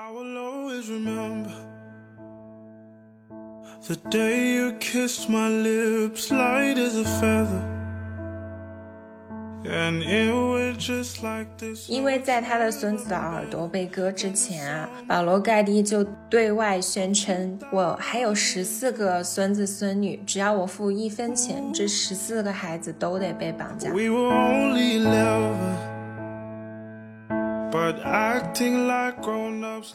I will always remember the day you kissed my lips, light as a feather. And it was just like this. 因为在他的孙子的耳朵被割之前啊，保罗盖蒂就对外宣称：“我还有十四个孙子孙女，只要我付一分钱，这十四个孩子都得被绑架。” We were only eleven.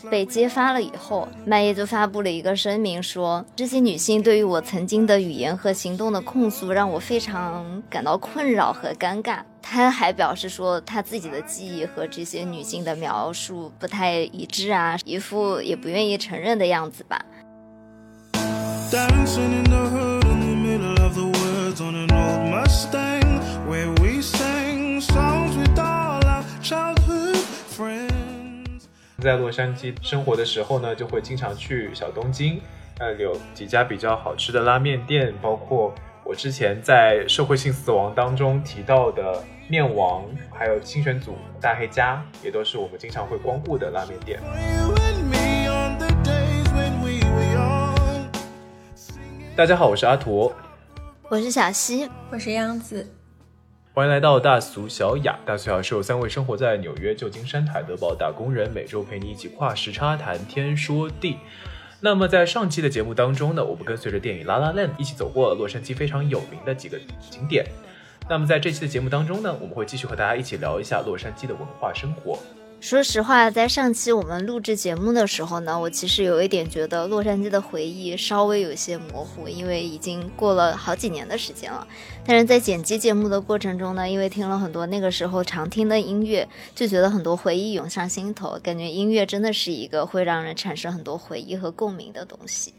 被揭发了以后，麦耶就发布了一个声明说，这些女性对于我曾经的语言和行动的控诉让我非常感到困扰和尴尬。他还表示说，他自己的记忆和这些女性的描述不太一致啊，一副也不愿意承认的样子吧。在洛杉矶生活的时候呢，就会经常去小东京，呃，有几家比较好吃的拉面店，包括我之前在社会性死亡当中提到的面王，还有清玄组大黑家，也都是我们经常会光顾的拉面店。You and me on the days when we were young. 大家好，我是阿驼，我是小溪，我是杨子，欢迎来到大俗小雅。大俗小雅是由三位生活在纽约、旧金山、海德堡打工人，每周陪你一起跨时差谈天说地。那么在上期的节目当中呢，我们跟随着电影《La La Land》一起走过了洛杉矶非常有名的几个景点。那么在这期的节目当中呢，我们会继续和大家一起聊一下洛杉矶的文化生活。说实话，在上期我们录制节目的时候呢，我其实有一点觉得洛杉矶的回忆稍微有些模糊，因为已经过了好几年的时间了。但是在剪辑节目的过程中呢，因为听了很多那个时候常听的音乐，就觉得很多回忆涌上心头，感觉音乐真的是一个会让人产生很多回忆和共鸣的东西。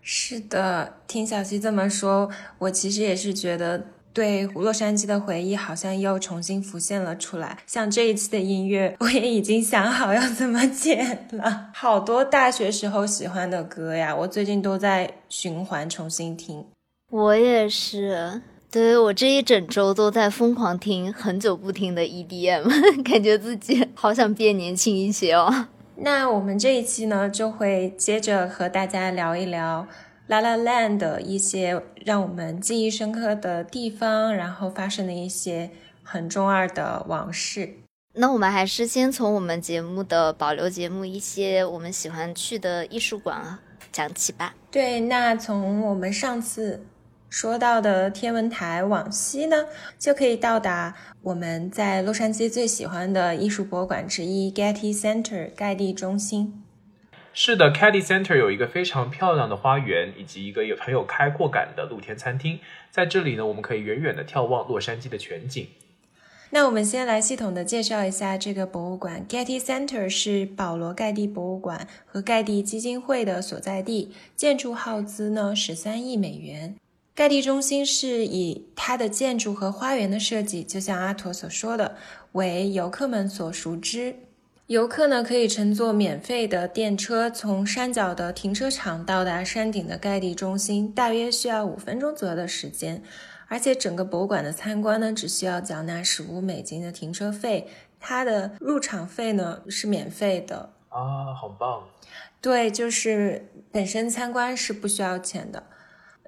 是的，听小溪这么说，我其实也是觉得对洛杉矶的回忆好像又重新浮现了出来。像这一期的音乐，我也已经想好要怎么剪了，好多大学时候喜欢的歌呀，我最近都在循环重新听。我也是。对我这一整周都在疯狂听很久不听的 EDM，感觉自己好想变年轻一些哦。那我们这一期呢，就会接着和大家聊一聊《La La Land》的一些让我们记忆深刻的地方，然后发生的一些很中二的往事。那我们还是先从我们节目的保留节目一些我们喜欢去的艺术馆啊讲起吧。对，那从我们上次说到的天文台往西呢，就可以到达我们在洛杉矶最喜欢的艺术博物馆之一 ——Getty Center 盖蒂中心。是的，Caddy Center 有一个非常漂亮的花园，以及一个有很有开阔感的露天餐厅。在这里呢，我们可以远远的眺望洛杉矶的全景。那我们先来系统的介绍一下这个博物馆。Getty Center 是保罗盖蒂博物馆和盖蒂基金会的所在地，建筑耗资呢十三亿美元。盖蒂中心是以它的建筑和花园的设计，就像阿陀所说的，为游客们所熟知。游客呢可以乘坐免费的电车，从山脚的停车场到达山顶的盖蒂中心，大约需要五分钟左右的时间。而且整个博物馆的参观呢，只需要缴纳十五美金的停车费，它的入场费呢是免费的。啊，好棒！对，就是本身参观是不需要钱的，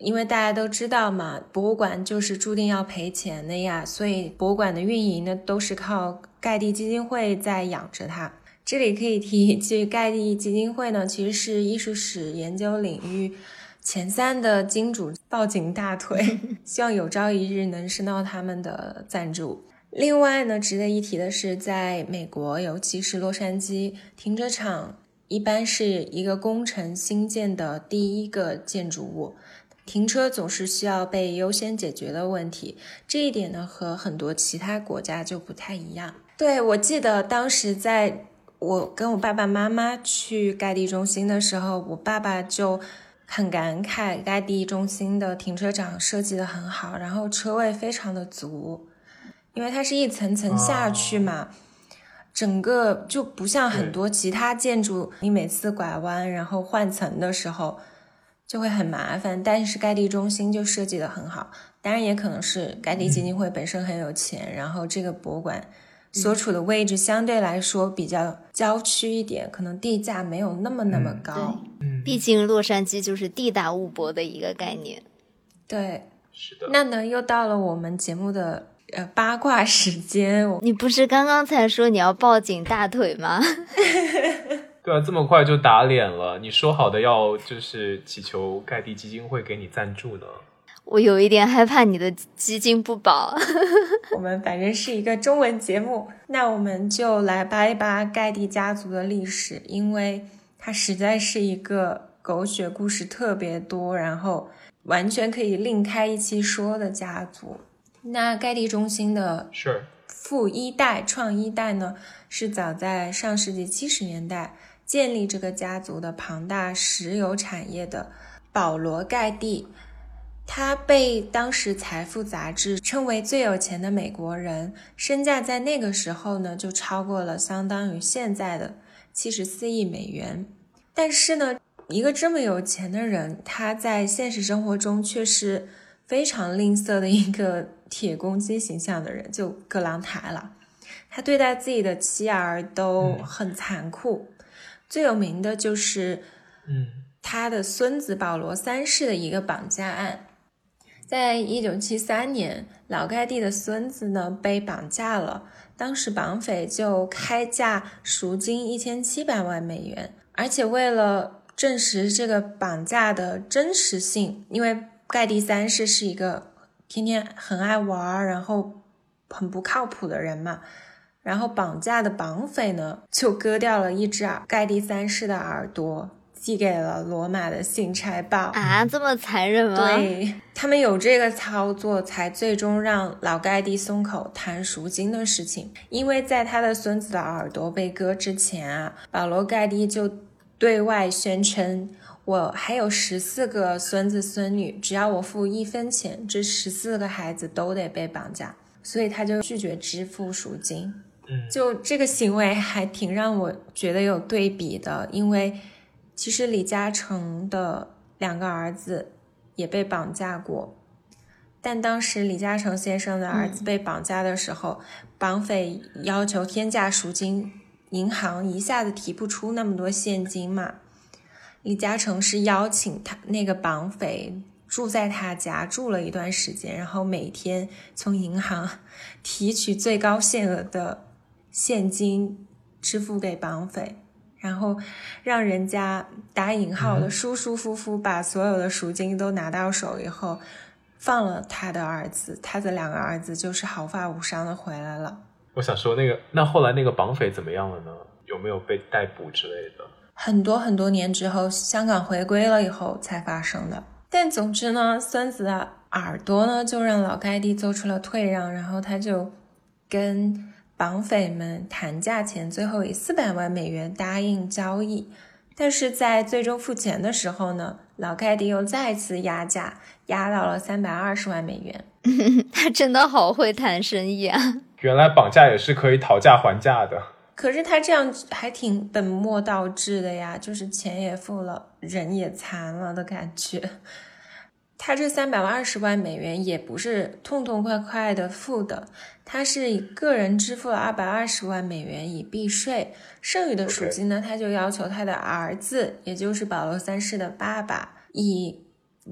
因为大家都知道嘛，博物馆就是注定要赔钱的呀，所以博物馆的运营呢都是靠盖蒂基金会在养着它。这里可以提，这盖蒂基金会呢，其实是艺术史研究领域前三的金主，抱紧大腿，希望有朝一日能升到他们的赞助。另外呢，值得一提的是，在美国，尤其是洛杉矶，停车场一般是一个工程新建的第一个建筑物，停车总是需要被优先解决的问题。这一点呢，和很多其他国家就不太一样。对我记得当时在我跟我爸爸妈妈去盖地中心的时候，我爸爸就很感慨盖地中心的停车场设计的很好，然后车位非常的足，因为它是一层层下去嘛。整个就不像很多其他建筑，你每次拐弯然后换层的时候就会很麻烦。但是盖蒂中心就设计的很好，当然也可能是盖蒂基金会本身很有钱，然后这个博物馆所处的位置相对来说比较郊区一点，可能地价没有那么那么高。嗯，毕竟洛杉矶就是地大物博的一个概念。对，是的。那呢，又到了我们节目的呃八卦时间。你不是刚刚才说你要抱紧大腿吗？对啊，这么快就打脸了？你说好的要就是祈求盖蒂基金会给你赞助呢？我有一点害怕你的基金不保。我们反正是一个中文节目，那我们就来扒一扒盖蒂家族的历史，因为它实在是一个狗血故事特别多，然后完全可以另开一期说的家族。那盖蒂中心的是富一代、创一代呢，是早在上世纪七十年代建立这个家族的庞大石油产业的保罗·盖蒂。他被当时《财富》杂志称为最有钱的美国人，身价在那个时候呢就超过了相当于现在的七十四亿美元。但是呢，一个这么有钱的人，他在现实生活中却是非常吝啬的一个铁公鸡形象的人，就葛朗台了。他对待自己的妻儿都很残酷，最有名的就是，嗯。他的孙子保罗三世的一个绑架案。在一九七三年，老盖蒂的孙子呢被绑架了，当时绑匪就开价赎金一千七百万美元，而且为了证实这个绑架的真实性，因为盖蒂三世是一个天天很爱玩，然后很不靠谱的人嘛，然后绑架的绑匪呢就割掉了一只耳盖蒂三世的耳朵。寄给了罗马的信差报啊，这么残忍吗？对他们有这个操作，才最终让老盖蒂松口谈赎金的事情。因为在他的孙子的耳朵被割之前啊，保罗盖蒂就对外宣称：“我还有十四个孙子孙女，只要我付一分钱，这十四个孩子都得被绑架。”所以他就拒绝支付赎金。嗯，就这个行为还挺让我觉得有对比的，因为。其实李嘉诚的两个儿子也被绑架过，但当时李嘉诚先生的儿子被绑架的时候，嗯、绑匪要求天价赎金，银行一下子提不出那么多现金嘛。李嘉诚是邀请他那个绑匪住在他家住了一段时间，然后每天从银行 提取最高限额的现金支付给绑匪。然后让人家打引号的舒舒服服把所有的赎金都拿到手以后，放了他的儿子，他的两个儿子就是毫发无伤的回来了。我想说，那个那后来那个绑匪怎么样了呢？有没有被逮捕之类的？很多很多年之后，香港回归了以后才发生的。但总之呢，孙子的耳朵呢就让老盖蒂做出了退让，然后他就跟。绑匪们谈价钱，最后以四百万美元答应交易，但是在最终付钱的时候呢，老盖迪又再次压价，压到了三百二十万美元。他真的好会谈生意啊！原来绑架也是可以讨价还价的。可是他这样还挺本末倒置的呀，就是钱也付了，人也残了的感觉。他这三百二十万美元也不是痛痛快快的付的，他是以个人支付了二百二十万美元以避税，剩余的赎金呢，他就要求他的儿子，也就是保罗三世的爸爸，以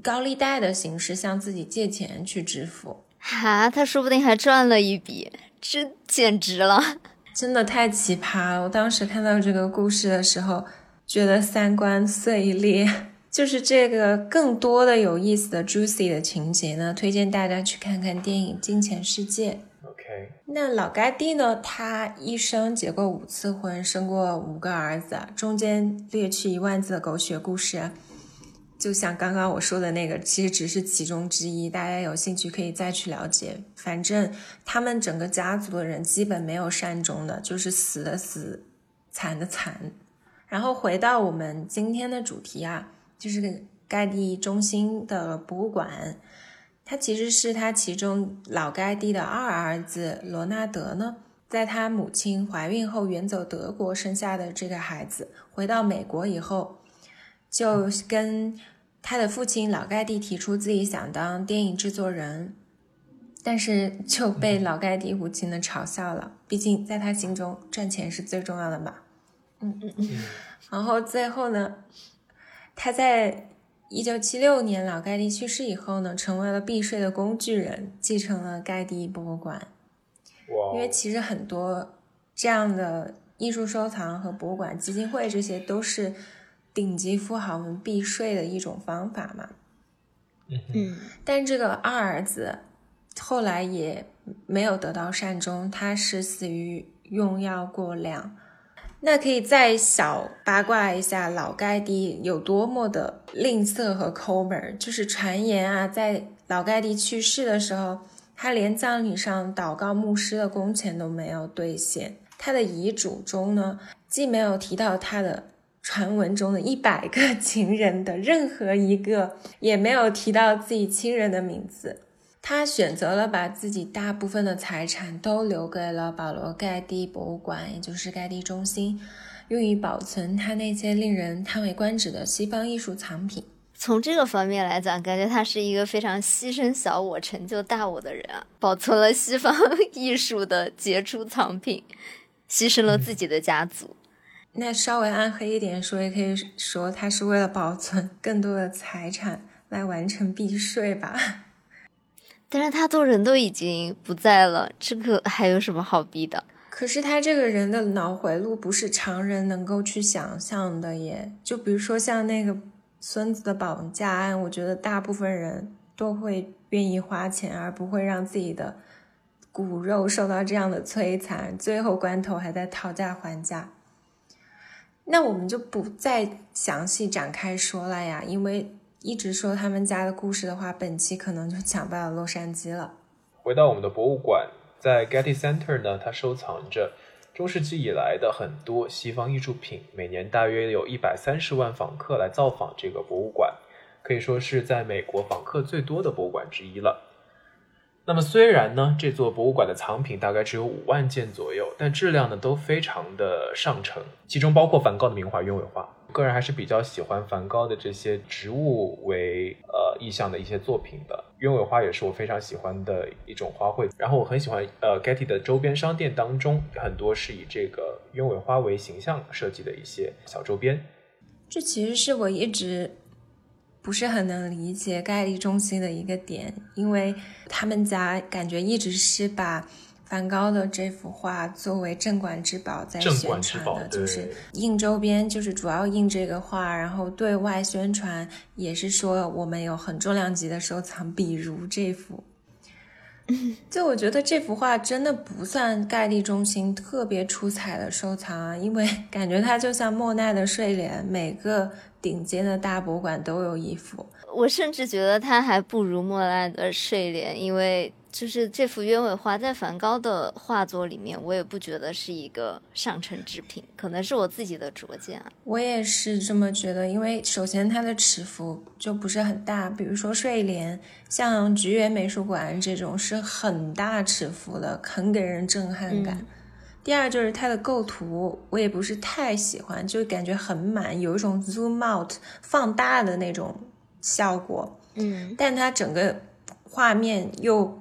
高利贷的形式向自己借钱去支付。哈，他说不定还赚了一笔，这简直了，真的太奇葩了！我当时看到这个故事的时候，觉得三观碎裂。就是这个更多的有意思的 juicy 的情节呢，推荐大家去看看电影《金钱世界》。OK，那老盖蒂呢，他一生结过五次婚，生过五个儿子，中间略去一万字的狗血故事，就像刚刚我说的那个，其实只是其中之一，大家有兴趣可以再去了解。反正他们整个家族的人基本没有善终的，就是死的死，惨的惨。然后回到我们今天的主题啊。就是盖蒂中心的博物馆，他其实是他其中老盖蒂的二儿子罗纳德呢，在他母亲怀孕后远走德国生下的这个孩子，回到美国以后，就跟他的父亲老盖蒂提出自己想当电影制作人，但是就被老盖蒂无情的嘲笑了。毕竟在他心中，赚钱是最重要的嘛。嗯嗯嗯。然后最后呢，他在一九七六年老盖蒂去世以后呢，成为了避税的工具人，继承了盖蒂博物馆。哇！因为其实很多这样的艺术收藏和博物馆基金会，这些都是顶级富豪们避税的一种方法嘛。嗯，但这个二儿子后来也没有得到善终，他是死于用药过量。那可以再小八卦一下老盖蒂有多么的吝啬和抠门，就是传言啊，在老盖蒂去世的时候，他连葬礼上祷告牧师的工钱都没有兑现。他的遗嘱中呢，既没有提到他的传闻中的 一百个情人的任何一个，也没有提到自己亲人的名字。他选择了把自己大部分的财产都留给了保罗·盖蒂博物馆，也就是盖蒂中心，用于保存他那些令人叹为观止的西方艺术藏品。从这个方面来讲，感觉他是一个非常牺牲小我、成就大我的人啊！保存了西方 艺术的杰出藏品，牺牲了自己的家族。那稍微暗黑一点说，也可以说他是为了保存更多的财产来完成避税吧。但是他都人都已经不在了，这个还有什么好逼的？可是他这个人的脑回路不是常人能够去想象的耶。就比如说像那个孙子的绑架案，我觉得大部分人都会愿意花钱，而不会让自己的骨肉受到这样的摧残，最后关头还在讨价还价。那我们就不再详细展开说了呀，因为。一直说他们家的故事的话，本期可能就讲不了洛杉矶了。回到我们的博物馆，在 Getty Center 呢，它收藏着中世纪以来的很多西方艺术品，每年大约有一百三十万访客来造访这个博物馆，可以说是在美国访客最多的博物馆之一了。那么虽然呢，这座博物馆的藏品大概只有五万件左右，但质量呢都非常的上乘，其中包括梵高的名画鸢尾花。个人还是比较喜欢梵高的这些植物为呃意象的一些作品的，鸢尾花也是我非常喜欢的一种花卉。然后我很喜欢呃 Getty 的周边商店当中，很多是以这个鸢尾花为形象设计的一些小周边。这其实是我一直不是很能理解盖蒂中心的一个点，因为他们家感觉一直是把。梵高的这幅画作为镇馆之宝在宣传的，就是印周边，就是主要印这个画，然后对外宣传也是说我们有很重量级的收藏，比如这幅。就我觉得这幅画真的不算盖蒂中心特别出彩的收藏啊，因为 感觉它就像莫奈的睡莲，每个顶尖的大博物馆都有一幅。我甚至觉得它还不如莫奈的睡莲，因为。就是这幅鸢尾花在梵高的画作里面，我也不觉得是一个上乘之品，可能是我自己的拙见啊。我也是这么觉得，因为首先它的尺幅就不是很大，比如说睡莲，像菊园美术馆这种是很大尺幅的，很给人震撼感。第二就是它的构图，我也不是太喜欢，就感觉很满，有一种 zoom out 放大的那种效果。嗯，但它整个画面又。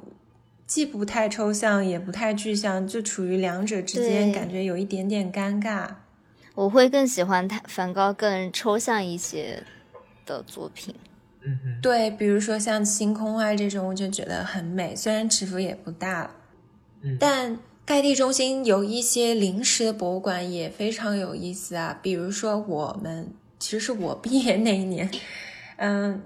既不太抽象，也不太具象，就处于两者之间，感觉有一点点尴尬。我会更喜欢他梵高更抽象一些的作品。嗯哼，对，比如说像星空画这种，我就觉得很美，虽然尺幅也不大。嗯，但盖蒂中心有一些临时的博物馆也非常有意思啊，比如说我们其实是我毕业那一年，嗯，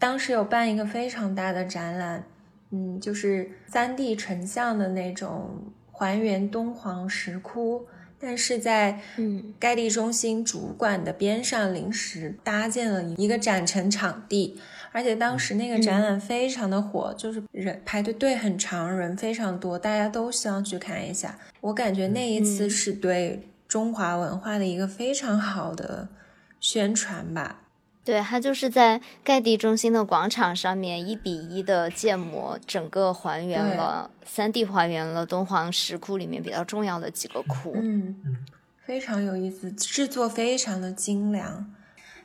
当时有办一个非常大的展览。嗯，就是三 D 成像的那种还原敦煌石窟，但是在嗯盖蒂中心主馆的边上临时搭建了一个展陈场地，而且当时那个展览非常的火，就是人排队队很长，人非常多，大家都希望去看一下。我感觉那一次是对中华文化的一个非常好的宣传吧。对，它就是在盖蒂中心的广场上面一比一的建模，整个还原了三 D 还原了敦煌石窟里面比较重要的几个窟。嗯嗯，非常有意思，制作非常的精良。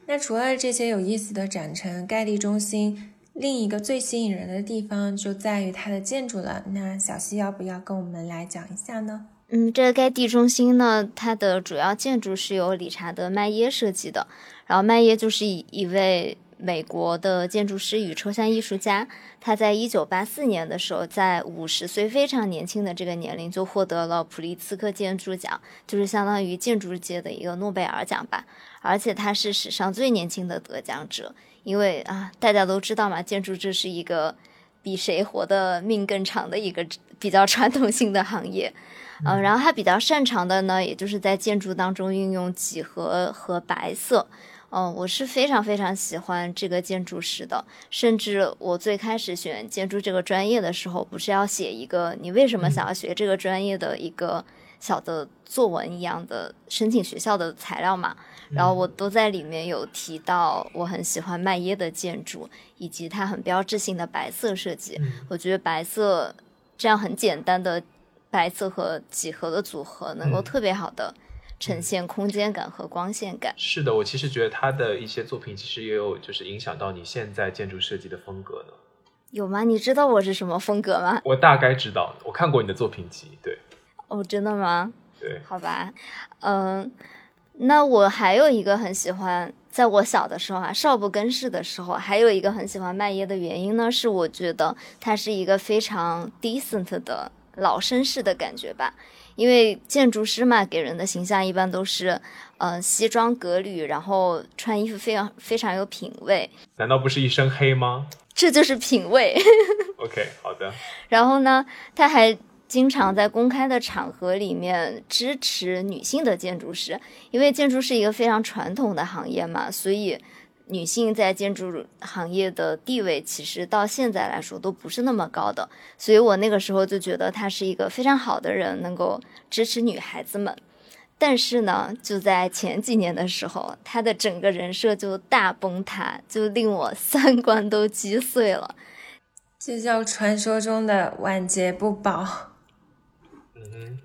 那除了这些有意思的展陈，盖蒂中心另一个最吸引人的地方就在于它的建筑了。那小西要不要跟我们来讲一下呢？嗯，这个盖蒂中心呢，它的主要建筑是由理查德·麦耶设计的。然后麦耶就是一一位美国的建筑师与抽象艺术家。他在一九八四年的时候，在五十岁非常年轻的这个年龄就获得了普利兹克建筑奖，就是相当于建筑界的一个诺贝尔奖吧。而且他是史上最年轻的得奖者，因为啊，大家都知道嘛，建筑这是一个比谁活的命更长的一个比较传统性的行业。嗯，然后他比较擅长的呢，也就是在建筑当中运用几何和白色。嗯，我是非常非常喜欢这个建筑师的。甚至我最开始选建筑这个专业的时候，不是要写一个你为什么想要学这个专业的一个小的作文一样的申请学校的材料嘛？然后我都在里面有提到，我很喜欢麦耶的建筑，以及它很标志性的白色设计。我觉得白色这样很简单的。白色和几何的组合能够特别好的呈现空间感和光线感。是的，我其实觉得他的一些作品其实也有就是影响到你现在建筑设计的风格呢。有吗？你知道我是什么风格吗？我大概知道，我看过你的作品集。对。哦，真的吗？对。好吧，嗯，那我还有一个很喜欢，在我小的时候啊，少不更事的时候，还有一个很喜欢麦耶的原因呢，是我觉得他是一个非常 decent 的。老绅士的感觉吧，因为建筑师嘛，给人的形象一般都是，呃，西装革履，然后穿衣服非常非常有品味。难道不是一身黑吗？这就是品味。OK，好的。然后呢，他还经常在公开的场合里面支持女性的建筑师，因为建筑是一个非常传统的行业嘛，所以。女性在建筑行业的地位，其实到现在来说都不是那么高的，所以我那个时候就觉得他是一个非常好的人，能够支持女孩子们。但是呢，就在前几年的时候，他的整个人设就大崩塌，就令我 三观都击碎了。这叫传说中的晚节不保。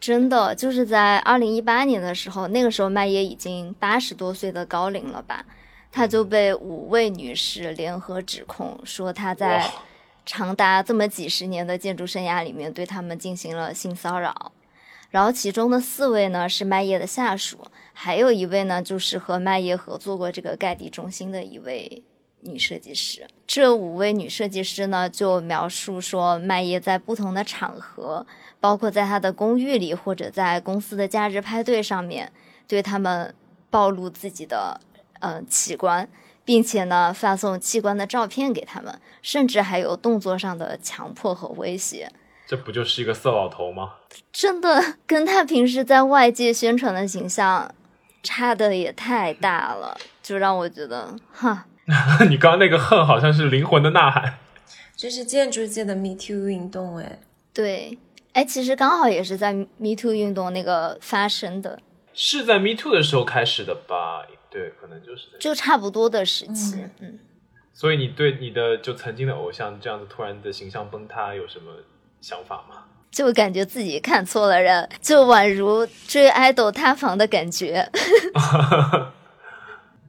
真的就是在二零一八年的时候，那个时候麦耶已经八十多岁的高龄了吧。他就被五位女士联合指控，说他在长达这么几十年的建筑生涯里面对他们进行了性骚扰。然后其中的四位呢是麦叶的下属，还有一位呢就是和麦叶合作过这个盖蒂中心的一位女设计师。这五位女设计师呢就描述说，麦叶在不同的场合，包括在他的公寓里或者在公司的假日派对上面，对他们暴露自己的。嗯，器官，并且呢，发送器官的照片给他们，甚至还有动作上的强迫和威胁。这不就是一个色老头吗？真的，跟他平时在外界宣传的形象差的也太大了，就让我觉得，哈。你刚刚那个恨好像是灵魂的呐喊。这是建筑界的 Me Too 运动，哎，对，哎，其实刚好也是在 Me Too 运动那个发生的，是在 Me Too 的时候开始的吧？对，可能就是就差不多的时期，嗯。所以你对你的就曾经的偶像这样子突然的形象崩塌有什么想法吗？就感觉自己看错了人，就宛如追爱豆塌房的感觉。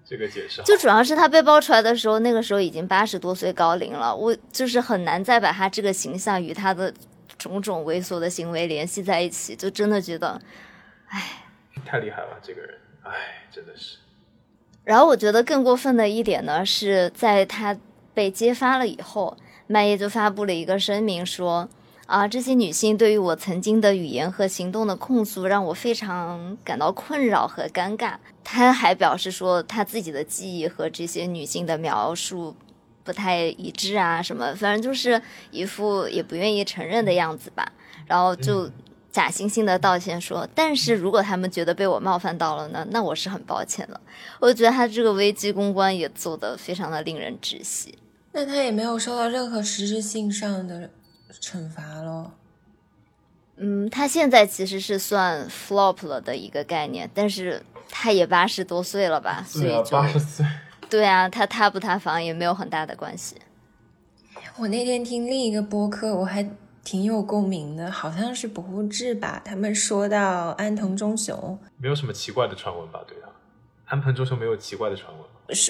这个解释，就主要是他被爆出来的时候，那个时候已经八十多岁高龄了，我就是很难再把他这个形象与他的种种猥琐的行为联系在一起，就真的觉得，唉，太厉害了，这个人，唉，真的是。然后我觉得更过分的一点呢，是在他被揭发了以后，麦耶就发布了一个声明说：“啊，这些女性对于我曾经的语言和行动的控诉，让我非常感到困扰和尴尬。”他还表示说，他自己的记忆和这些女性的描述不太一致啊，什么，反正就是一副也不愿意承认的样子吧。然后就。假惺惺的道歉说，但是如果他们觉得被我冒犯到了呢，那我是很抱歉的。我觉得他这个危机公关也做得非常的令人窒息。那他也没有受到任何实质性上的惩罚喽。嗯，他现在其实是算 flop 了的一个概念，但是他也八十多岁了吧，所以就八十岁。对啊，他塌不塌房也没有很大的关系。我那天听另一个播客，我还。挺有共鸣的，好像是不物志吧？他们说到安藤忠雄，没有什么奇怪的传闻吧？对啊，安藤忠雄没有奇怪的传闻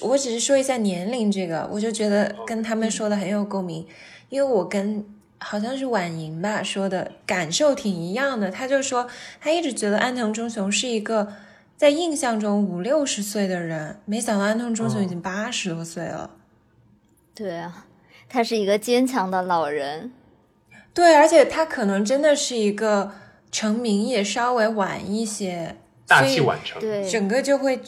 我只是说一下年龄这个，我就觉得跟他们说的很有共鸣，因为我跟好像是婉莹吧说的感受挺一样的。他就说他一直觉得安藤忠雄是一个在印象中五六十岁的人，没想到安藤忠雄已经八十多岁了。对啊，他是一个坚强的老人。对，而且他可能真的是一个成名也稍微晚一些，大器晚成。对，整个就会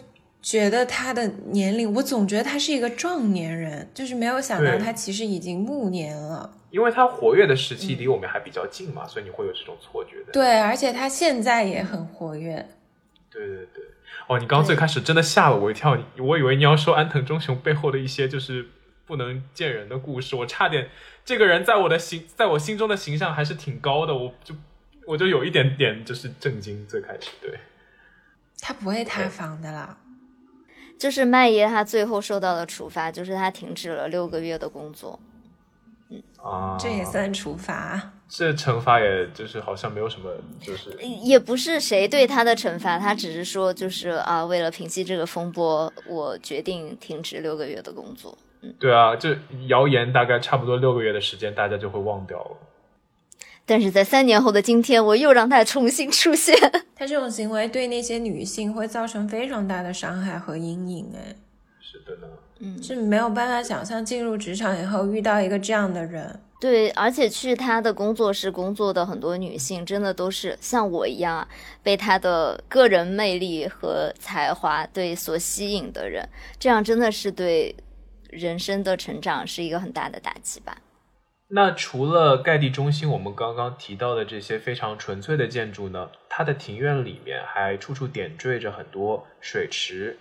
觉得他的年龄，我总觉得他是一个壮年人，就是没有想到他其实已经暮年了。因为他活跃的时期离我们还比较近嘛，所以你会有这种错觉的。对，而且他现在也很活跃。对对对。哦，你刚刚最开始真的吓了我一跳，我以为你要说安藤忠雄背后的一些就是不能见人的故事，我差点这个人在我的形在我心中的形象还是挺高的，我就我就有一点点就是震惊。最开始对，他不会塌房的啦。就是麦爷他最后受到的处罚，就是他停止了六个月的工作。嗯啊，这也算处罚。这惩罚，也就是好像没有什么，就是也不是谁对他的惩罚，他只是说就是啊，为了平息这个风波，我决定停止六个月的工作。对啊，就谣言大概差不多六个月的时间，大家就会忘掉了。但是在三年后的今天，我又让他重新出现。他这种行为对那些女性会造成非常大的伤害和阴影，哎，是的呢，嗯，是没有办法想象进入职场以后遇到一个这样的人。对，而且去他的工作室工作的很多女性，真的都是像我一样啊，被他的个人魅力和才华对所吸引的人，这样真的是对人生的成长是一个很大的打击吧。那除了盖地中心，我们刚刚提到的这些非常纯粹的建筑呢，它的庭院里面还处处点缀着很多水池、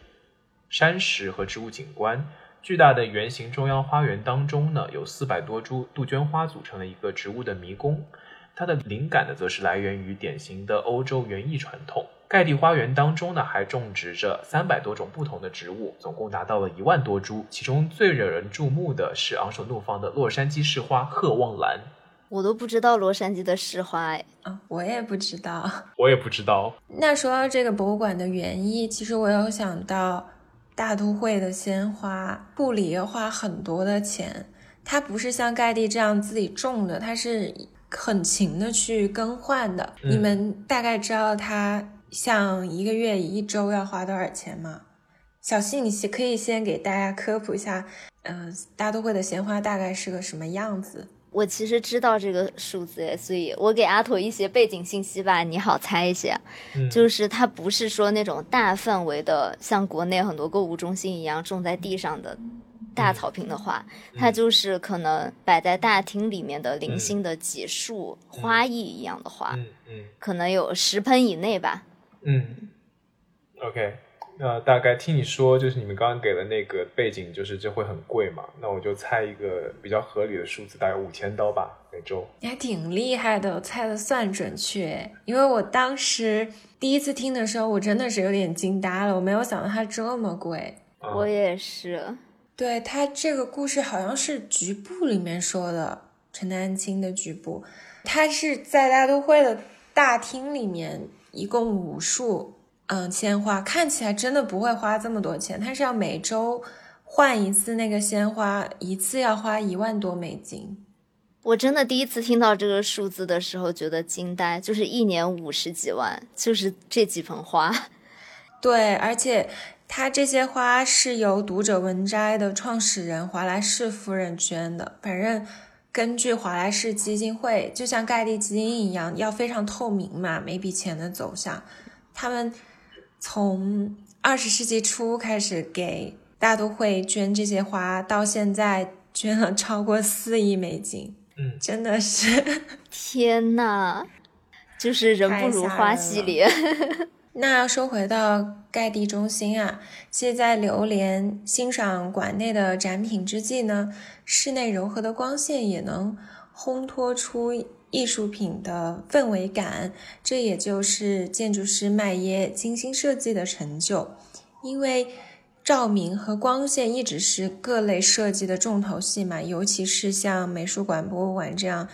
山石和植物景观。巨大的圆形中央花园当中呢，有四百多株杜鹃花组成了一个植物的迷宫。它的灵感呢，则是来源于典型的欧洲园艺传统。盖蒂花园当中呢，还种植着三百多种不同的植物，总共达到了一万多株。其中最惹人注目的是昂首怒放的洛杉矶市花鹤望兰。我都不知道洛杉矶的市花，哎，啊，我也不知道。我也不知道。那说到这个博物馆的园艺，其实我有想到大都会的鲜花，布里要花很多的钱。它不是像盖蒂这样自己种的，它是很勤的去更换的。嗯你们大概知道它像一个月、一周要花多少钱吗？小溪，你可以先给大家科普一下，嗯、大都会的鲜花大概是个什么样子？我其实知道这个数字，哎，所以我给阿妥一些背景信息吧，你好猜一些。嗯就是它不是说那种大范围的，像国内很多购物中心一样种在地上的大草坪的花，它就是可能摆在大厅里面的零星的几束花艺一样的花，嗯嗯可能有十盆以内吧。嗯，OK。那大概听你说，就是你们刚刚给的那个背景，就是这会很贵嘛？那我就猜一个比较合理的数字，大概五千刀吧，每周。你还挺厉害的，我猜的算准确。因为我当时第一次听的时候，我真的是有点惊呆了，我没有想到它这么贵。啊我也是，对他这个故事好像是局部里面说的，陈丹青的局部，他是在大都会的大厅里面，一共五束，嗯，鲜花，看起来真的不会花这么多钱，它是要每周换一次那个鲜花，一次要花一万多美金。我真的第一次听到这个数字的时候觉得惊呆，就是一年五十几万，就是这几盆花。对，而且它这些花是由读者文摘的创始人华莱士夫人捐的。反正根据华莱士基金会，就像盖蒂基金一样，要非常透明嘛，每笔钱的走向。他们从二十世纪初开始给大都会捐这些花，到现在捐了超过四亿美金，嗯真的是。天呐，就是人不如花系列。那说回到盖蒂中心啊，其实，在流连欣赏馆内的展品之际呢，室内柔和的光线也能烘托出艺术品的氛围感，这也就是建筑师麦耶精心设计的成就。因为照明和光线一直是各类设计的重头戏嘛，尤其是像美术馆、博物馆这样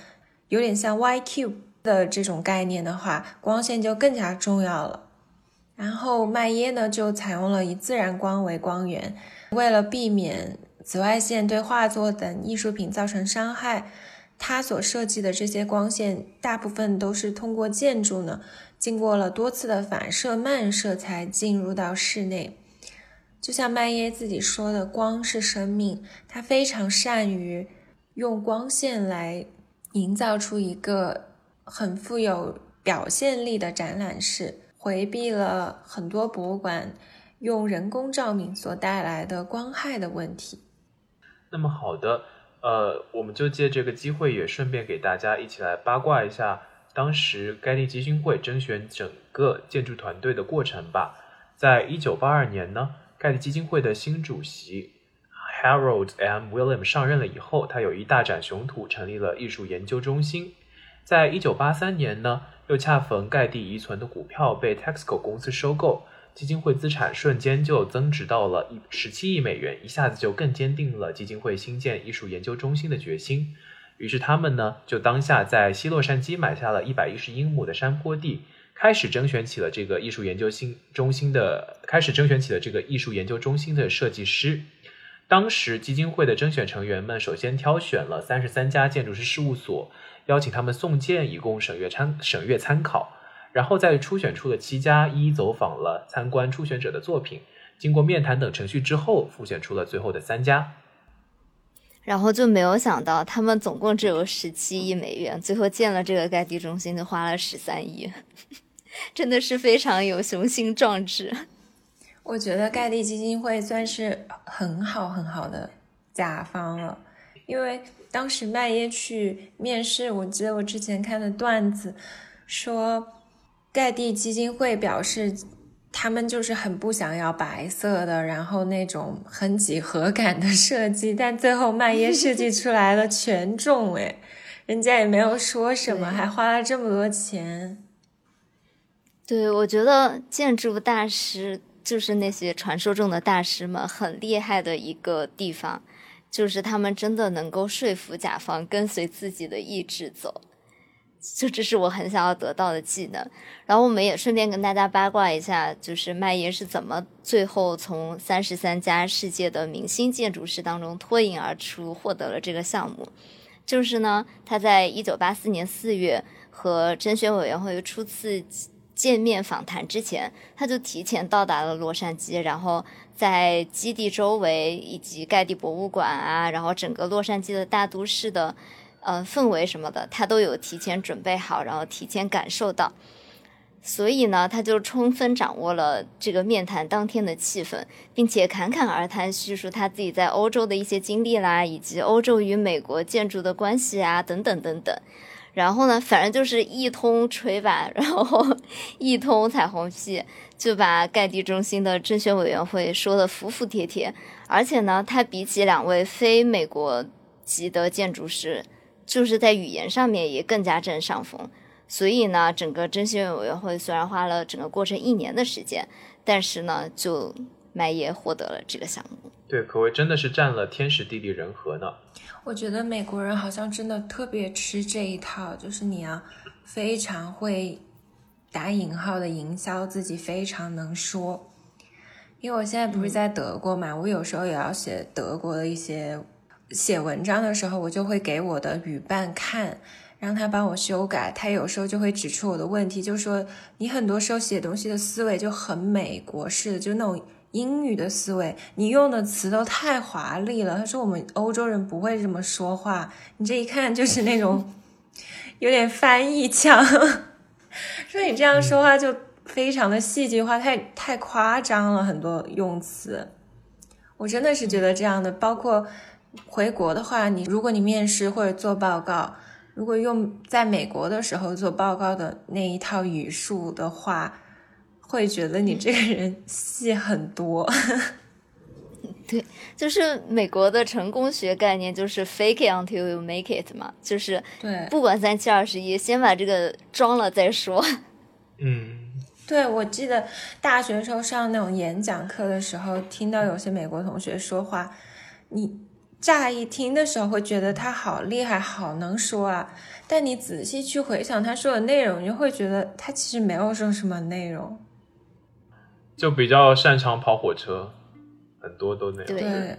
有点像 Y Cube 的这种概念的话，光线就更加重要了。然后麦耶呢就采用了以自然光为光源，为了避免紫外线对画作等艺术品造成伤害，他所设计的这些光线大部分都是通过建筑呢，经过了多次的反射漫射才进入到室内。就像麦耶自己说的，光是生命，他非常善于用光线来营造出一个很富有表现力的展览室。回避了很多博物馆用人工照明所带来的光害的问题。那么好的，呃，我们就借这个机会，也顺便给大家一起来八卦一下当时盖蒂基金会甄选整个建筑团队的过程吧。在一九八二年呢，盖蒂基金会的新主席 Harold M. William 上任了以后，他有一大展雄图，成立了艺术研究中心。在一九八三年呢。又恰逢盖蒂遗存的股票被 Texco 公司收购，基金会资产瞬间就增值到了一十七亿美元，一下子就更坚定了基金会新建艺术研究中心的决心。于是他们呢，就当下在西洛杉矶买下了一百一十英亩的山坡地，开始征选起了这个艺术研究新中心的，开始征选起了这个艺术研究中心的设计师。当时基金会的甄选成员们首先挑选了三十三家建筑师事务所。邀请他们送件以供审阅参审阅参考，然后在初选出的七家一一走访了参观初选者的作品，经过面谈等程序之后，复选出了最后的三家。然后就没有想到，他们总共只有十七亿美元，最后建了这个盖蒂中心就花了十三亿，真的是非常有雄心壮志。我觉得盖蒂基金会算是很好很好的甲方了，因为。当时麦耶去面试，我记得我之前看的段子说，盖蒂基金会表示他们就是很不想要白色的，然后那种很几何感的设计，但最后麦耶设计出来了全中，哎，人家也没有说什么，还花了这么多钱。对，我觉得建筑大师就是那些传说中的大师们很厉害的一个地方。就是他们真的能够说服甲方跟随自己的意志走，就这是我很想要得到的技能。然后我们也顺便跟大家八卦一下，就是麦耶是怎么最后从三十三家世界的明星建筑师当中脱颖而出，获得了这个项目。就是呢，他在一九八四年四月和甄选委员会初次。见面访谈之前，他就提前到达了洛杉矶，然后在基地周围以及盖蒂博物馆啊，然后整个洛杉矶的大都市的呃氛围什么的，他都有提前准备好，然后提前感受到。所以呢，他就充分掌握了这个面谈当天的气氛，并且侃侃而谈，叙述他自己在欧洲的一些经历啦，以及欧洲与美国建筑的关系啊，等等等等。然后呢，反正就是一通吹板，然后 一通彩虹屁，就把盖蒂中心的甄选委员会说的服服帖帖。而且呢，他比起两位非美国籍的建筑师，就是在语言上面也更加占上风。所以呢，整个甄选委员会虽然花了整个过程一年的时间，但是呢，就麦耶获得了这个项目。对，可谓真的是占了天时地利人和呢。我觉得美国人好像真的特别吃这一套，就是你要非常会打引号的营销自己，非常能说。因为我现在不是在德国嘛，我有时候也要写德国的一些写文章的时候，我就会给我的语伴看，让他帮我修改。他有时候就会指出我的问题，就说你很多时候写东西的思维就很美国式的，就那种。英语的思维，你用的词都太华丽了。他说我们欧洲人不会这么说话，你这一看就是那种 有点翻译腔。说你这样说话就非常的戏剧化，太太夸张了，很多用词。我真的是觉得这样的，包括回国的话，你如果你面试或者做报告，如果用在美国的时候做报告的那一套语速的话。会觉得你这个人戏很多，对，就是美国的成功学概念就是 fake it until you make it 嘛，就是对，不管三七二十一，先把这个装了再说。嗯，对，我记得大学时候上那种演讲课的时候，听到有些美国同学说话，你乍一听的时候会觉得他好厉害，好能说啊，但你仔细去回想他说的内容，你就会觉得他其实没有说什么内容。就比较擅长跑火车，很多都那样。对对，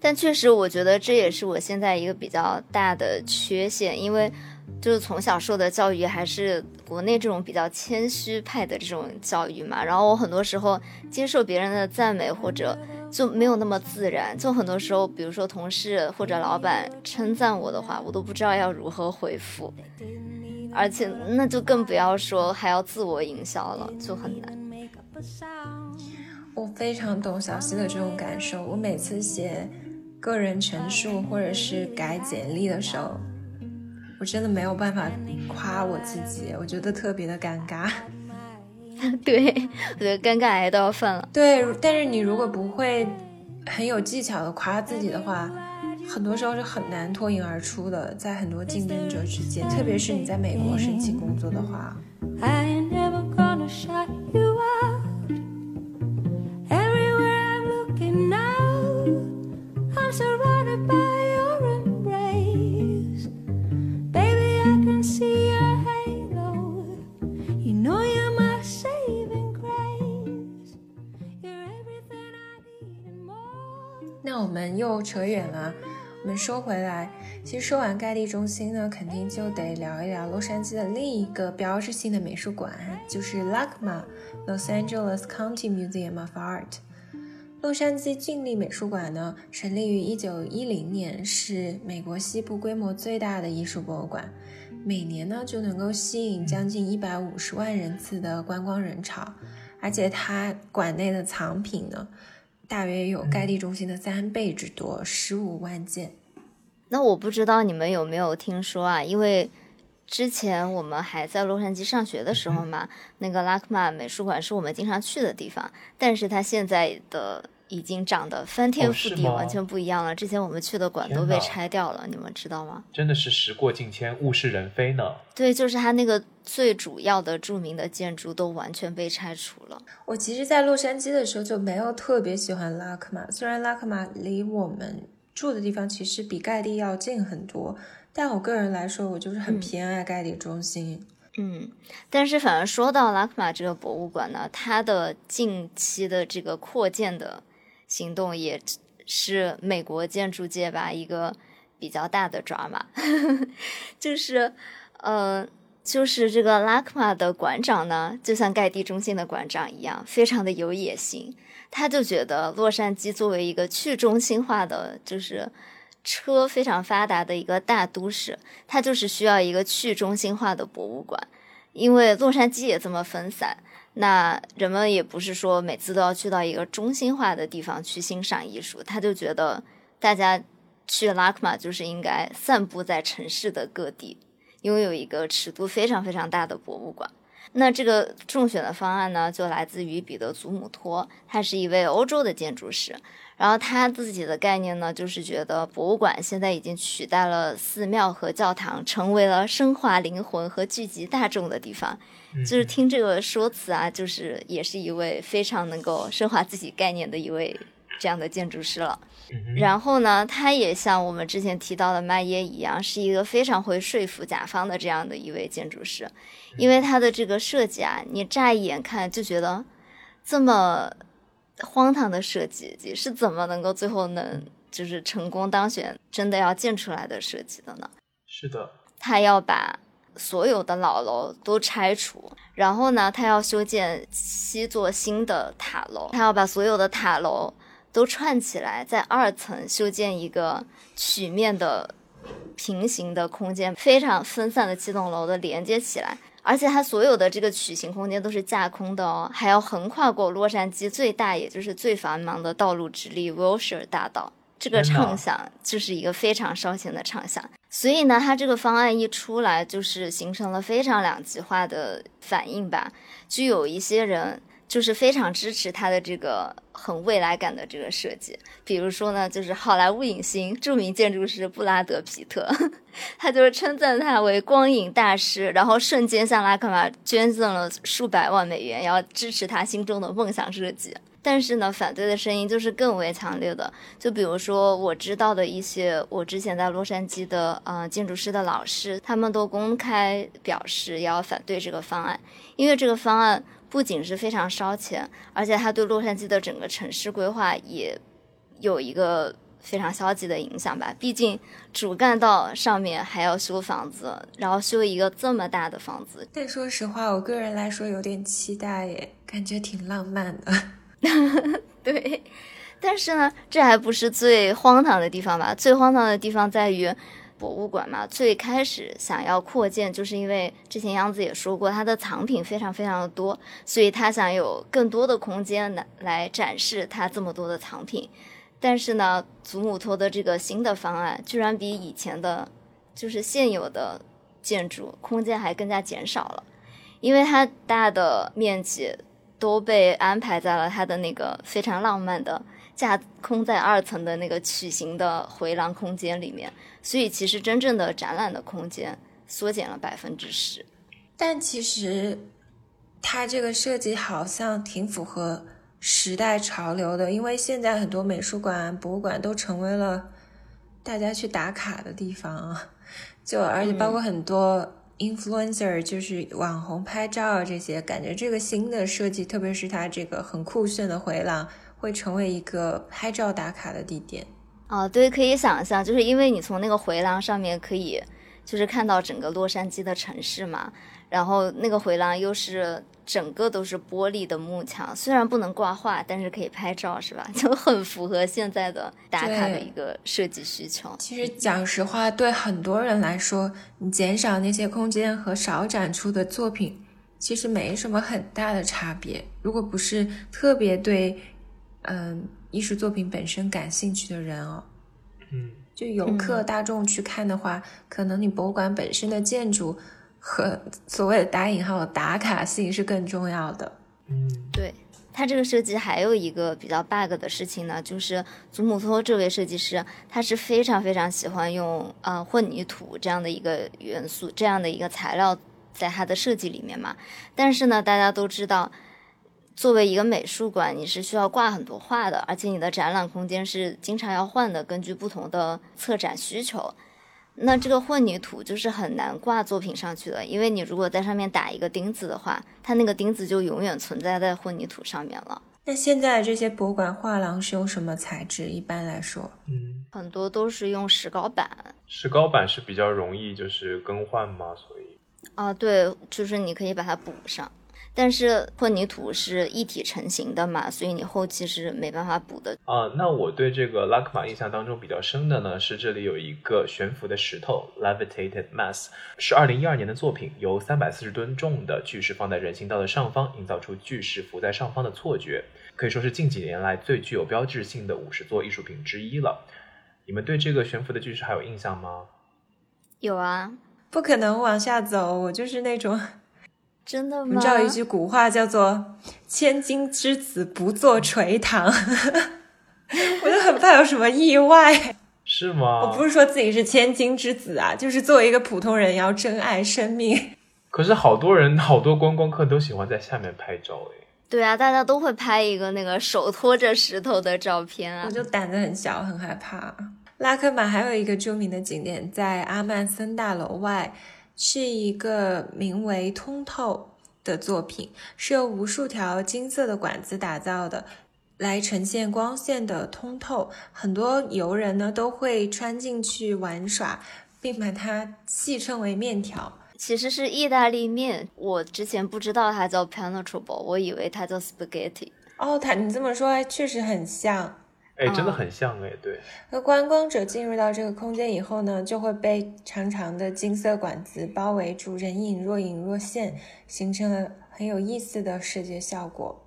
但确实，我觉得这也是我现在一个比较大的缺陷，因为就是从小受的教育还是国内这种比较谦虚派的这种教育嘛，然后我很多时候接受别人的赞美或者就没有那么自然，就很多时候，比如说同事或者老板称赞我的话，我都不知道要如何回复，而且那就更不要说还要自我营销了，就很难。我非常懂小溪的这种感受。我每次写个人陈述或者是改简历的时候，我真的没有办法夸我自己，我觉得特别的尴尬。对，我觉得尴尬癌都要犯了。对，但是你如果不会很有技巧的夸自己的话，很多时候是很难脱颖而出的，在很多竞争者之间，特别是你在美国申请工作的话。I ain't never gonna shut you 又扯远了。我们说回来，其实说完盖蒂中心呢，肯定就得聊一聊洛杉矶的另一个标志性的美术馆，就是 LACMA Los Angeles County Museum of Art。洛杉矶郡立美术馆呢，成立于1910年，是美国西部规模最大的艺术博物馆，每年呢就能够吸引将近150万人次的观光人潮，而且它馆内的藏品呢，大约有盖地中心的三倍之多，十五万件。那我不知道你们有没有听说啊？因为之前我们还在洛杉矶上学的时候嘛，那个拉克曼美术馆是我们经常去的地方，但是它现在的已经长得翻天哦覆地，完全不一样了。之前我们去的馆都被拆掉了，你们知道吗？真的是时过境迁，物是人非呢。对，就是它那个最主要的著名的建筑都完全被拆除了。我其实，在洛杉矶的时候就没有特别喜欢拉克玛，虽然拉克玛离我们住的地方其实比盖蒂要近很多，但我个人来说，我就是很嗯偏爱盖蒂中心。嗯，但是反而说到拉克玛这个博物馆呢，它的近期的这个扩建的行动也是美国建筑界吧一个比较大的抓马，就是呃，就是这个拉克玛的馆长呢，就像盖蒂中心的馆长一样，非常的有野心。他就觉得洛杉矶作为一个去中心化的，就是车非常发达的一个大都市，它就是需要一个去中心化的博物馆。因为洛杉矶也这么分散，那人们也不是说每次都要去到一个中心化的地方去欣赏艺术，他就觉得大家去拉克玛就是应该散布在城市的各地，拥有一个尺度非常非常大的博物馆。那这个中选的方案呢，就来自于彼得·祖姆托，他是一位欧洲的建筑师。然后他自己的概念呢，就是觉得博物馆现在已经取代了寺庙和教堂，成为了升华灵魂和聚集大众的地方。就是听这个说辞啊，就是也是一位非常能够升华自己概念的一位这样的建筑师了。然后呢，他也像我们之前提到的麦耶一样，是一个非常会说服甲方的这样的一位建筑师，因为他的这个设计啊，你乍一眼看就觉得这么荒唐的设计是怎么能够最后能就是成功当选，真的要建出来的设计的呢？是的，他要把所有的老楼都拆除，然后呢，他要修建七座新的塔楼，他要把所有的塔楼都串起来，在二层修建一个曲面的平行的空间，非常分散的七栋楼的连接起来。而且它所有的这个曲形空间都是架空的哦，还要横跨过洛杉矶最大也就是最繁忙的道路直立 Wilshire 大道。这个畅想就是一个非常烧钱的畅想，所以呢，它这个方案一出来，就是形成了非常两极化的反应吧。就有一些人就是非常支持他的这个很未来感的这个设计，比如说呢，就是好莱坞影星、著名建筑师布拉德·皮特，他就是称赞他为光影大师，然后瞬间向拉克玛捐赠了数百万美元，要支持他心中的梦想设计。但是呢，反对的声音就是更为强烈的。就比如说，我知道的一些我之前在洛杉矶的呃建筑师的老师，他们都公开表示要反对这个方案，因为这个方案不仅是非常烧钱，而且它对洛杉矶的整个城市规划也有一个非常消极的影响吧。毕竟主干道上面还要修房子，然后修一个这么大的房子，但说实话，我个人来说有点期待耶，感觉挺浪漫的。对，但是呢，这还不是最荒唐的地方吧？最荒唐的地方在于博物馆嘛。最开始想要扩建，就是因为之前杨子也说过，它的藏品非常非常的多，所以他想有更多的空间来来展示他这么多的藏品。但是呢，祖母托的这个新的方案，居然比以前的，就是现有的建筑空间还更加减少了，因为它大的面积都被安排在了它的那个非常浪漫的架空在二层的那个曲形的回廊空间里面，所以其实真正的展览的空间缩减了百分之十。但其实它这个设计好像挺符合时代潮流的，因为现在很多美术馆、博物馆都成为了大家去打卡的地方啊，就而且包括很多 influencer，就是网红拍照啊这些，感觉这个新的设计，特别是它这个很酷炫的回廊，会成为一个拍照打卡的地点。哦，对，可以想象，就是因为你从那个回廊上面可以，就是看到整个洛杉矶的城市嘛，然后那个回廊又是整个都是玻璃的幕墙，虽然不能挂画，但是可以拍照，是吧？就很符合现在的打卡的一个设计需求。其实讲实话，对很多人来说，你减少那些空间和少展出的作品，其实没什么很大的差别。如果不是特别对，嗯，艺术作品本身感兴趣的人哦，嗯，就游客大众去看的话，可能你博物馆本身的建筑和所谓的打引号的打卡性是更重要的。嗯，对它这个设计还有一个比较 bug 的事情呢，就是祖母托这位设计师，他是非常非常喜欢用呃混凝土这样的一个元素，这样的一个材料在他的设计里面嘛。但是呢，大家都知道，作为一个美术馆，你是需要挂很多画的，而且你的展览空间是经常要换的，根据不同的策展需求。那这个混凝土就是很难挂作品上去的，因为你如果在上面打一个钉子的话，它那个钉子就永远存在在混凝土上面了。那现在这些博物馆画廊是用什么材质？一般来说，嗯，很多都是用石膏板石膏板是比较容易就是更换吗，所以啊，对，就是你可以把它补上。但是混凝土是一体成型的嘛，所以你后期是没办法补的。啊，那我对这个拉克玛印象当中比较深的呢，是这里有一个悬浮的石头 （levitated mass），是二零一二年的作品，由三百四十吨重的巨石放在人行道的上方，营造出巨石浮在上方的错觉，可以说是近几年来最具有标志性的五十座艺术品之一了。你们对这个悬浮的巨石还有印象吗？有啊，不可能往下走。我就是那种，真的吗？你知道有一句古话叫做“千金之子不做垂堂”，我就很怕有什么意外。是吗？我不是说自己是千金之子啊，就是作为一个普通人，要珍爱生命。可是好多人，好多观光客都喜欢在下面拍照诶。对啊，大家都会拍一个那个手托着石头的照片啊我。就胆子很小，很害怕。拉科马还有一个著名的景点在阿曼森大楼外，是一个名为“通透”的作品，是由无数条金色的管子打造的，来呈现光线的通透。很多游人呢都会穿进去玩耍，并把它戏称为面条。其实是意大利面，我之前不知道它叫 penetrable，我以为它叫 spaghetti。哦，它你这么说还确实很像。哎，真的啊很像哎，对，那观光者进入到这个空间以后呢，就会被长长的金色管子包围住，人影若隐若现，形成了很有意思的视觉效果。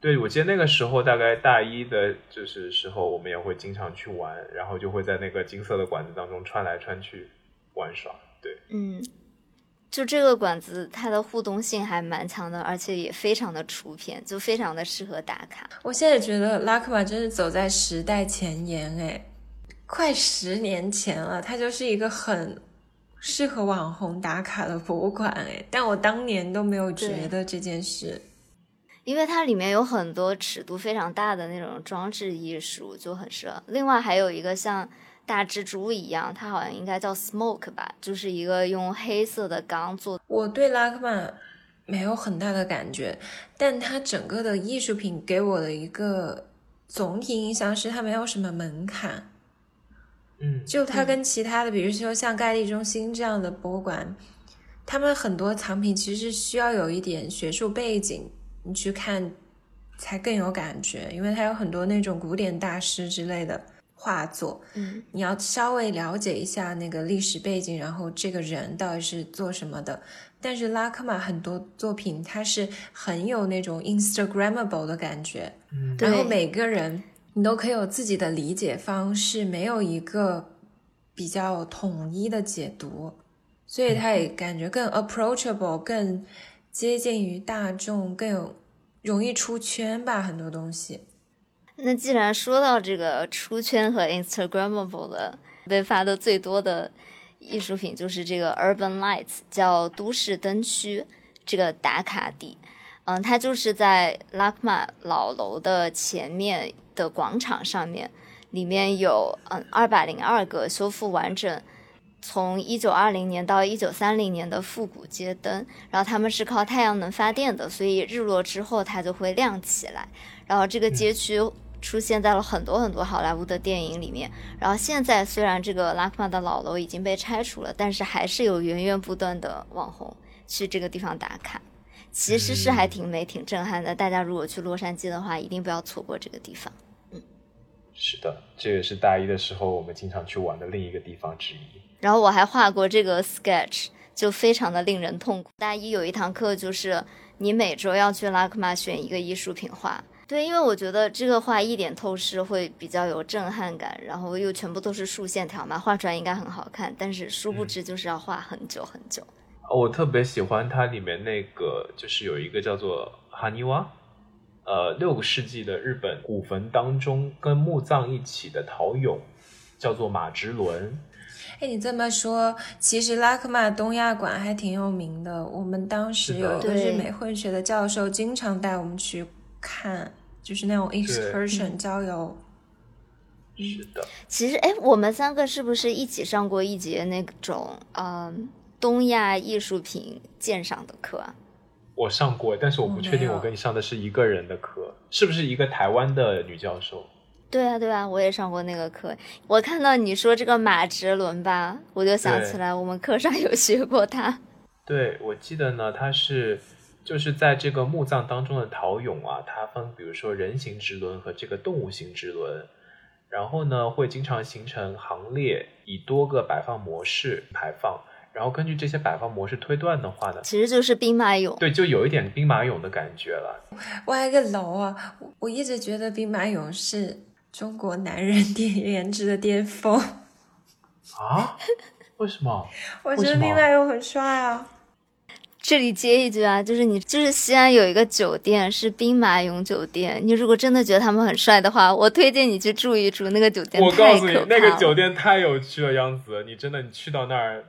对，我记得那个时候大概大一的，就是时候，我们也会经常去玩，然后就会在那个金色的管子当中穿来穿去玩耍。对，嗯，就这个馆子，它的互动性还蛮强的，而且也非常的出片，就非常的适合打卡。我现在觉得拉克玛真是走在时代前沿，哎，快十年前了，它就是一个很适合网红打卡的博物馆，哎，但我当年都没有觉得这件事。因为它里面有很多尺度非常大的那种装置艺术，就很适合。另外还有一个像大蜘蛛一样，它好像应该叫 smoke 吧，就是一个用黑色的钢做。我对拉克曼没有很大的感觉，但它整个的艺术品给我的一个总体印象是它没有什么门槛。嗯，就它跟其他的，比如说像盖蒂中心这样的博物馆，他们很多藏品其实需要有一点学术背景，你去看才更有感觉，因为它有很多那种古典大师之类的画作，嗯，你要稍微了解一下那个历史背景，然后这个人到底是做什么的。但是拉科玛很多作品，它是很有那种 Instagrammable 的感觉，嗯。然后每个人你都可以有自己的理解方式，没有一个比较统一的解读，所以它也感觉更 approachable，更接近于大众，更有容易出圈吧，很多东西。那既然说到这个出圈和 Instagrammable 的，被发的最多的艺术品就是这个 Urban Lights，叫都市灯区这个打卡地。嗯，它就是在拉克玛老楼的前面的广场上面，里面有嗯二百零二个修复完整，从一九二零年到一九三零年的复古街灯，然后它们是靠太阳能发电的，所以日落之后它就会亮起来。然后这个街区出现在了很多很多好莱坞的电影里面。然后现在虽然这个拉克玛的老楼已经被拆除了，但是还是有源源不断的网红去这个地方打卡。其实是还挺美、挺震撼的。大家如果去洛杉矶的话，一定不要错过这个地方。嗯是的，这也是大一的时候我们经常去玩的另一个地方之一。然后我还画过这个 sketch，就非常的令人痛苦。大一有一堂课就是你每周要去拉克玛选一个艺术品画。对，因为我觉得这个画一点透视会比较有震撼感，然后又全部都是竖线条嘛，画出来应该很好看。但是殊不知就是要画很久很久。哦我特别喜欢它里面那个，就是有一个叫做哈尼瓦，呃，六个世纪的日本古坟当中跟墓葬一起的陶俑，叫做马直伦。哎，你这么说，其实拉克玛东亚馆还挺有名的。我们当时有一个对日美混血的教授，经常带我们去看，就是那种 excursion 郊游。是的，其实，哎，我们三个是不是一起上过一节那种嗯东亚艺术品鉴赏的课啊？我上过，但是我不确定我跟你上的是一个人的课，是不是一个台湾的女教授？对啊，对啊，我也上过那个课。我看到你说这个马哲伦吧，我就想起来我们课上有学过他。对，我记得呢，他是就是在这个墓葬当中的陶俑啊，它分比如说人形之轮和这个动物形之轮，然后呢会经常形成行列，以多个摆放模式排放，然后根据这些摆放模式推断的话呢，其实就是兵马俑。对，就有一点兵马俑的感觉了。挖一个楼啊！我我一直觉得兵马俑是中国男人巅颜值的巅峰。啊？为什么？我觉得兵马俑很帅啊！这里接一句啊，就是你就是西安有一个酒店是兵马俑酒店，你如果真的觉得他们很帅的话，我推荐你去住一住，那个酒店我。告诉你，那个酒店太有趣了，杨子，你真的你去到那儿，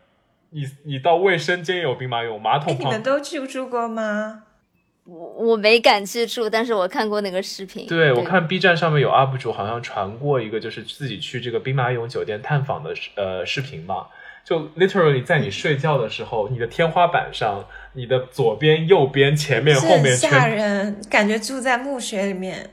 你你到卫生间有兵马俑，马哎，桶旁你们都去住过吗？我我没敢去住，但是我看过那个视频。对，我看 B 站上面有 UP 主好像传过一个，就是自己去这个兵马俑酒店探访的视呃视频嘛。就 literally 在你睡觉的时候，你的天花板上，你的左边、右边、前面、是后面很吓。人，感觉住在墓穴里面。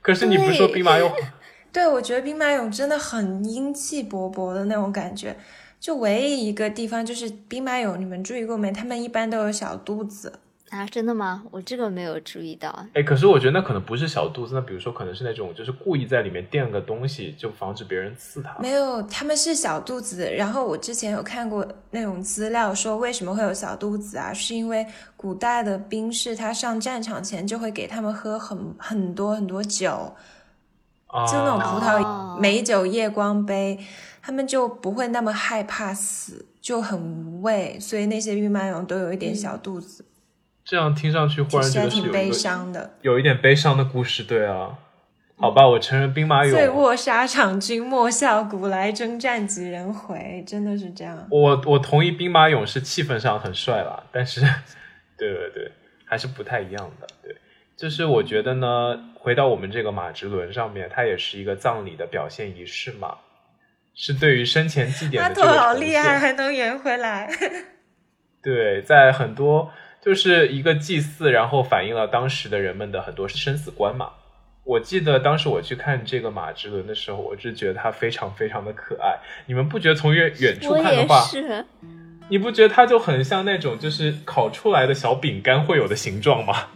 可是你不是说兵马俑？对，我觉得兵马俑真的很英气勃勃的那种感觉。就唯一一个地方就是兵马俑，你们注意过没？他们一般都有小肚子。啊，真的吗？我这个没有注意到。哎，可是我觉得那可能不是小肚子，那比如说可能是那种就是故意在里面垫个东西，就防止别人刺他。没有，他们是小肚子。然后我之前有看过那种资料，说为什么会有小肚子啊？是因为古代的兵士他上战场前就会给他们喝很很多很多酒，啊，就那种葡萄哦美酒夜光杯，他们就不会那么害怕死，就很无畏，所以那些兵马俑都有一点小肚子，这样听上去忽然觉得挺悲伤的。有一点悲伤的故事，对啊。好吧，我承认兵马俑醉，卧沙场君莫笑，古来征战几人回，真的是这样。我我同意兵马俑是气氛上很帅啦，但是，对对对，还是不太一样的。对，就是我觉得呢，回到我们这个马直轮上面，它也是一个葬礼的表现仪式嘛，是对于生前祭奠阿的这个拓好厉害，还能圆回来。对，在很多就是一个祭祀，然后反映了当时的人们的很多生死观嘛。我记得当时我去看这个马之伦的时候，我是觉得它非常非常的可爱。你们不觉得从远远处看的话，是，你不觉得它就很像那种就是烤出来的小饼干会有的形状吗？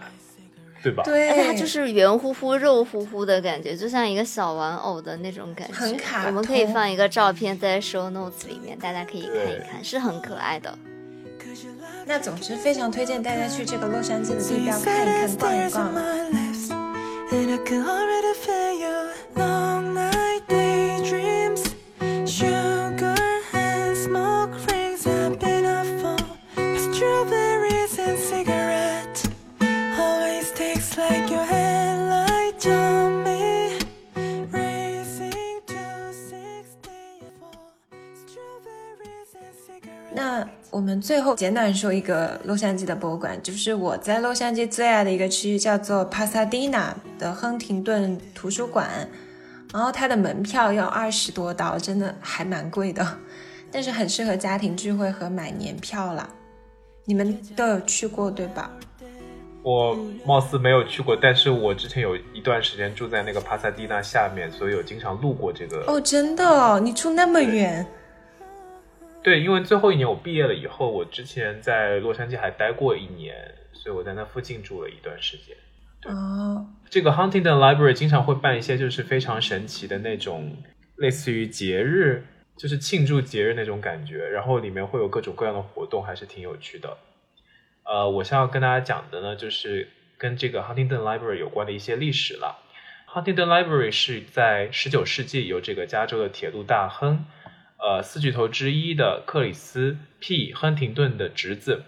对吧？对，而且它就是圆乎乎、肉乎乎的感觉，就像一个小玩偶的那种感觉。很卡我们可以放一个照片在 show notes 里面，大家可以看一看，是很可爱的。那总之非常推荐大家去这个洛杉矶的 So 地 you 标 said 看一 it 看、逛一 stays 逛。on 我们最后简短说一个洛杉矶的博物馆，就是我在洛杉矶最爱的一个区域，叫做帕萨蒂纳的亨廷顿图书馆。然后它的门票要二十多刀，真的还蛮贵的，但是很适合家庭聚会和买年票啦。你们都有去过对吧？我貌似没有去过，但是我之前有一段时间住在那个帕萨蒂纳下面，所以有经常路过这个。哦，真的哦，你住那么远，对，因为最后一年我毕业了以后，我之前在洛杉矶还待过一年，所以我在那附近住了一段时间。哦，这个 Huntington Library 经常会办一些就是非常神奇的那种，类似于节日，就是庆祝节日那种感觉，然后里面会有各种各样的活动，还是挺有趣的。呃，我想要跟大家讲的呢，就是跟这个 Huntington Library 有关的一些历史了。Huntington Library 是在十九世纪由这个加州的铁路大亨，呃，四巨头之一的克里斯 P. 亨廷顿的侄子，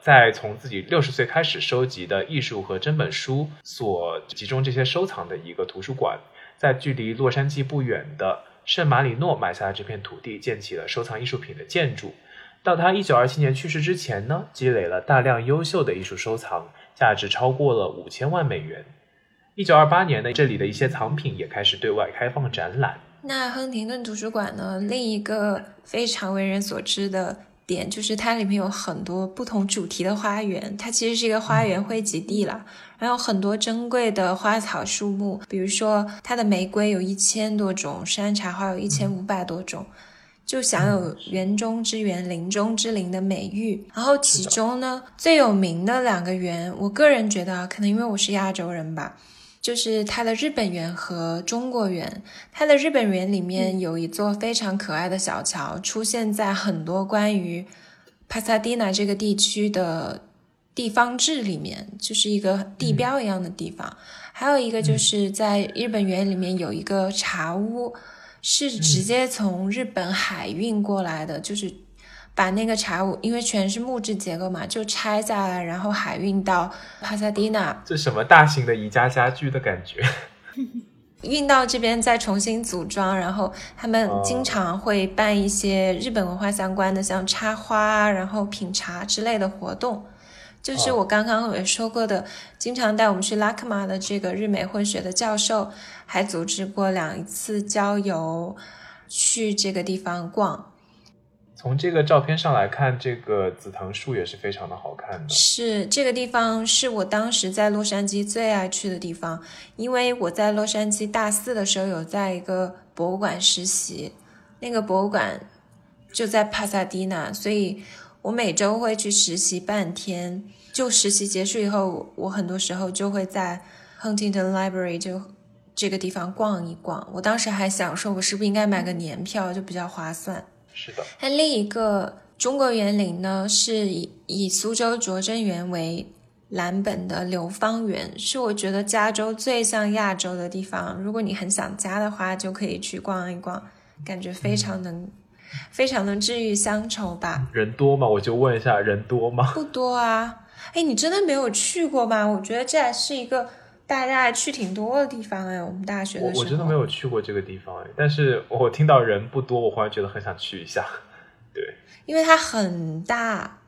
在从自己六十岁开始收集的艺术和真本书所集中这些收藏的一个图书馆，在距离洛杉矶不远的圣马里诺买下了这片土地，建起了收藏艺术品的建筑。到他一九二七年去世之前呢，积累了大量优秀的艺术收藏，价值超过了五千万美元。一九二八年呢，这里的一些藏品也开始对外开放展览。那亨廷顿图书馆呢？另一个非常为人所知的点就是它里面有很多不同主题的花园，它其实是一个花园汇集地啦。还有很多珍贵的花草树木，比如说它的玫瑰有一千多种，山茶花有一千五百多种，就享有园中之园、林中之林的美誉。然后其中呢，最有名的两个园，我个人觉得啊，可能因为我是亚洲人吧。就是它的日本园和中国园。它的日本园里面有一座非常可爱的小桥，出现在很多关于帕萨蒂娜这个地区的地方志里面，就是一个地标一样的地方。还有一个就是在日本园里面有一个茶屋，是直接从日本海运过来的，就是把那个茶屋，因为全是木质结构嘛，就拆下来，然后海运到帕萨迪纳。这什么大型的宜家家具的感觉？运到这边再重新组装，然后他们经常会办一些日本文化相关的，像插花啊，然后品茶之类的活动。就是我刚刚也说过的，经常带我们去拉克玛的这个日美混血的教授，还组织过两次郊游，去这个地方逛。从这个照片上来看，这个紫藤树也是非常的好看的。是这个地方是我当时在洛杉矶最爱去的地方，因为我在洛杉矶大四的时候有在一个博物馆实习，那个博物馆就在帕萨蒂纳，所以我每周会去实习半天。就实习结束以后，我很多时候就会在 Huntington Library 就这个地方逛一逛。我当时还想说，我是不是应该买个年票，就比较划算。是的，那另一个中国园林呢，是以以苏州拙政园为蓝本的流芳园，是我觉得加州最像亚洲的地方。如果你很想家的话，就可以去逛一逛，感觉非常能，非常能治愈乡愁吧。人多吗？我就问一下，人多吗？不多啊，哎，你真的没有去过吗？我觉得这还是一个大家还去挺多的地方哎。我们大学的时候，我我真的没有去过这个地方哎，但是我听到人不多，我忽然觉得很想去一下。对，因为它很大，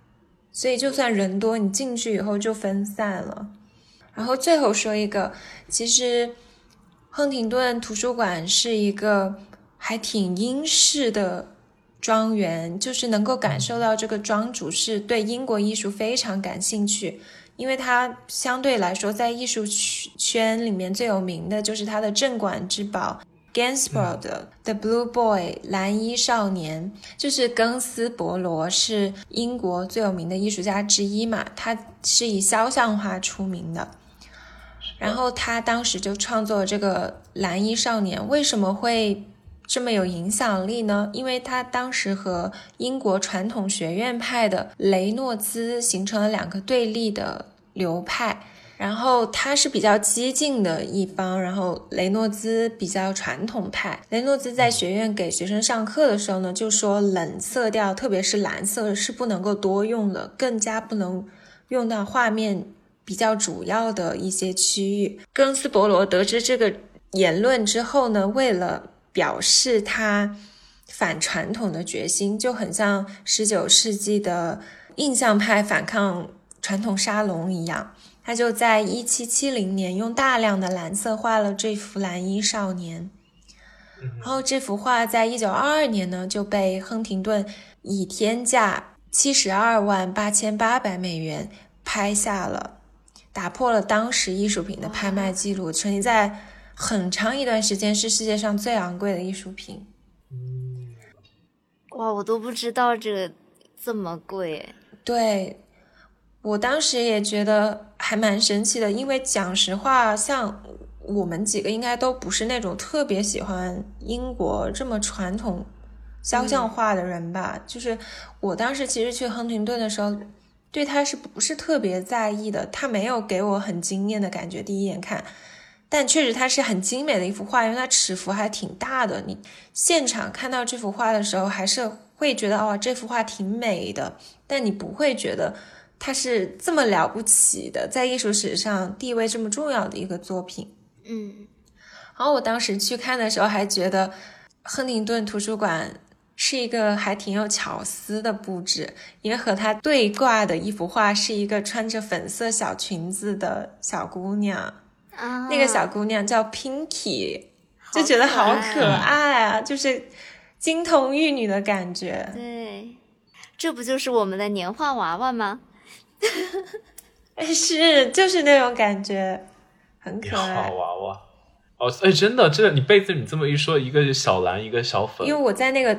所以就算人多，你进去以后就分散了。然后最后说一个，其实亨廷顿图书馆是一个还挺英式的庄园，就是能够感受到这个庄主是对英国艺术非常感兴趣，因为他相对来说在艺术圈圈里面最有名的就是他的镇馆之宝。Gainsborough 的《The Blue Boy》蓝衣少年，就是庚斯伯罗是英国最有名的艺术家之一嘛，他是以肖像画出名的。然后他当时就创作了这个蓝衣少年，为什么会这么有影响力呢？因为他当时和英国传统学院派的雷诺兹形成了两个对立的流派。然后他是比较激进的一方，然后雷诺兹比较传统派。雷诺兹在学院给学生上课的时候呢，就说冷色调，特别是蓝色是不能够多用的，更加不能用到画面比较主要的一些区域。庚斯伯罗得知这个言论之后呢，为了表示他反传统的决心，就很像十九世纪的印象派反抗传统沙龙一样。他就在一七七零年用大量的蓝色画了这幅蓝衣少年，然后这幅画在一九二二年呢就被亨廷顿以天价七十二万八千八百美元拍下了，打破了当时艺术品的拍卖记录，曾经在很长一段时间是世界上最昂贵的艺术品。哇，我都不知道这个这么贵。对，我当时也觉得还蛮神奇的，因为讲实话，像我们几个应该都不是那种特别喜欢英国这么传统肖像画的人吧。就是我当时其实去亨廷顿的时候，对他是不是特别在意的？他没有给我很惊艳的感觉，第一眼看。但确实它是很精美的一幅画，因为它尺幅还挺大的。你现场看到这幅画的时候，还是会觉得哦，这幅画挺美的，但你不会觉得它是这么了不起的，在艺术史上地位这么重要的一个作品。嗯，然后我当时去看的时候，还觉得亨廷顿图书馆是一个还挺有巧思的布置，因为和它对挂的一幅画是一个穿着粉色小裙子的小姑娘。啊，那个小姑娘叫 Pinky，就觉得好可爱啊，就是金童玉女的感觉。对，这不就是我们的年画娃娃吗？是，就是那种感觉，很可好爱。娃娃。哦，哎，真的，真的，你被子你这么一说，一个是小蓝，一个小粉因为，我在那个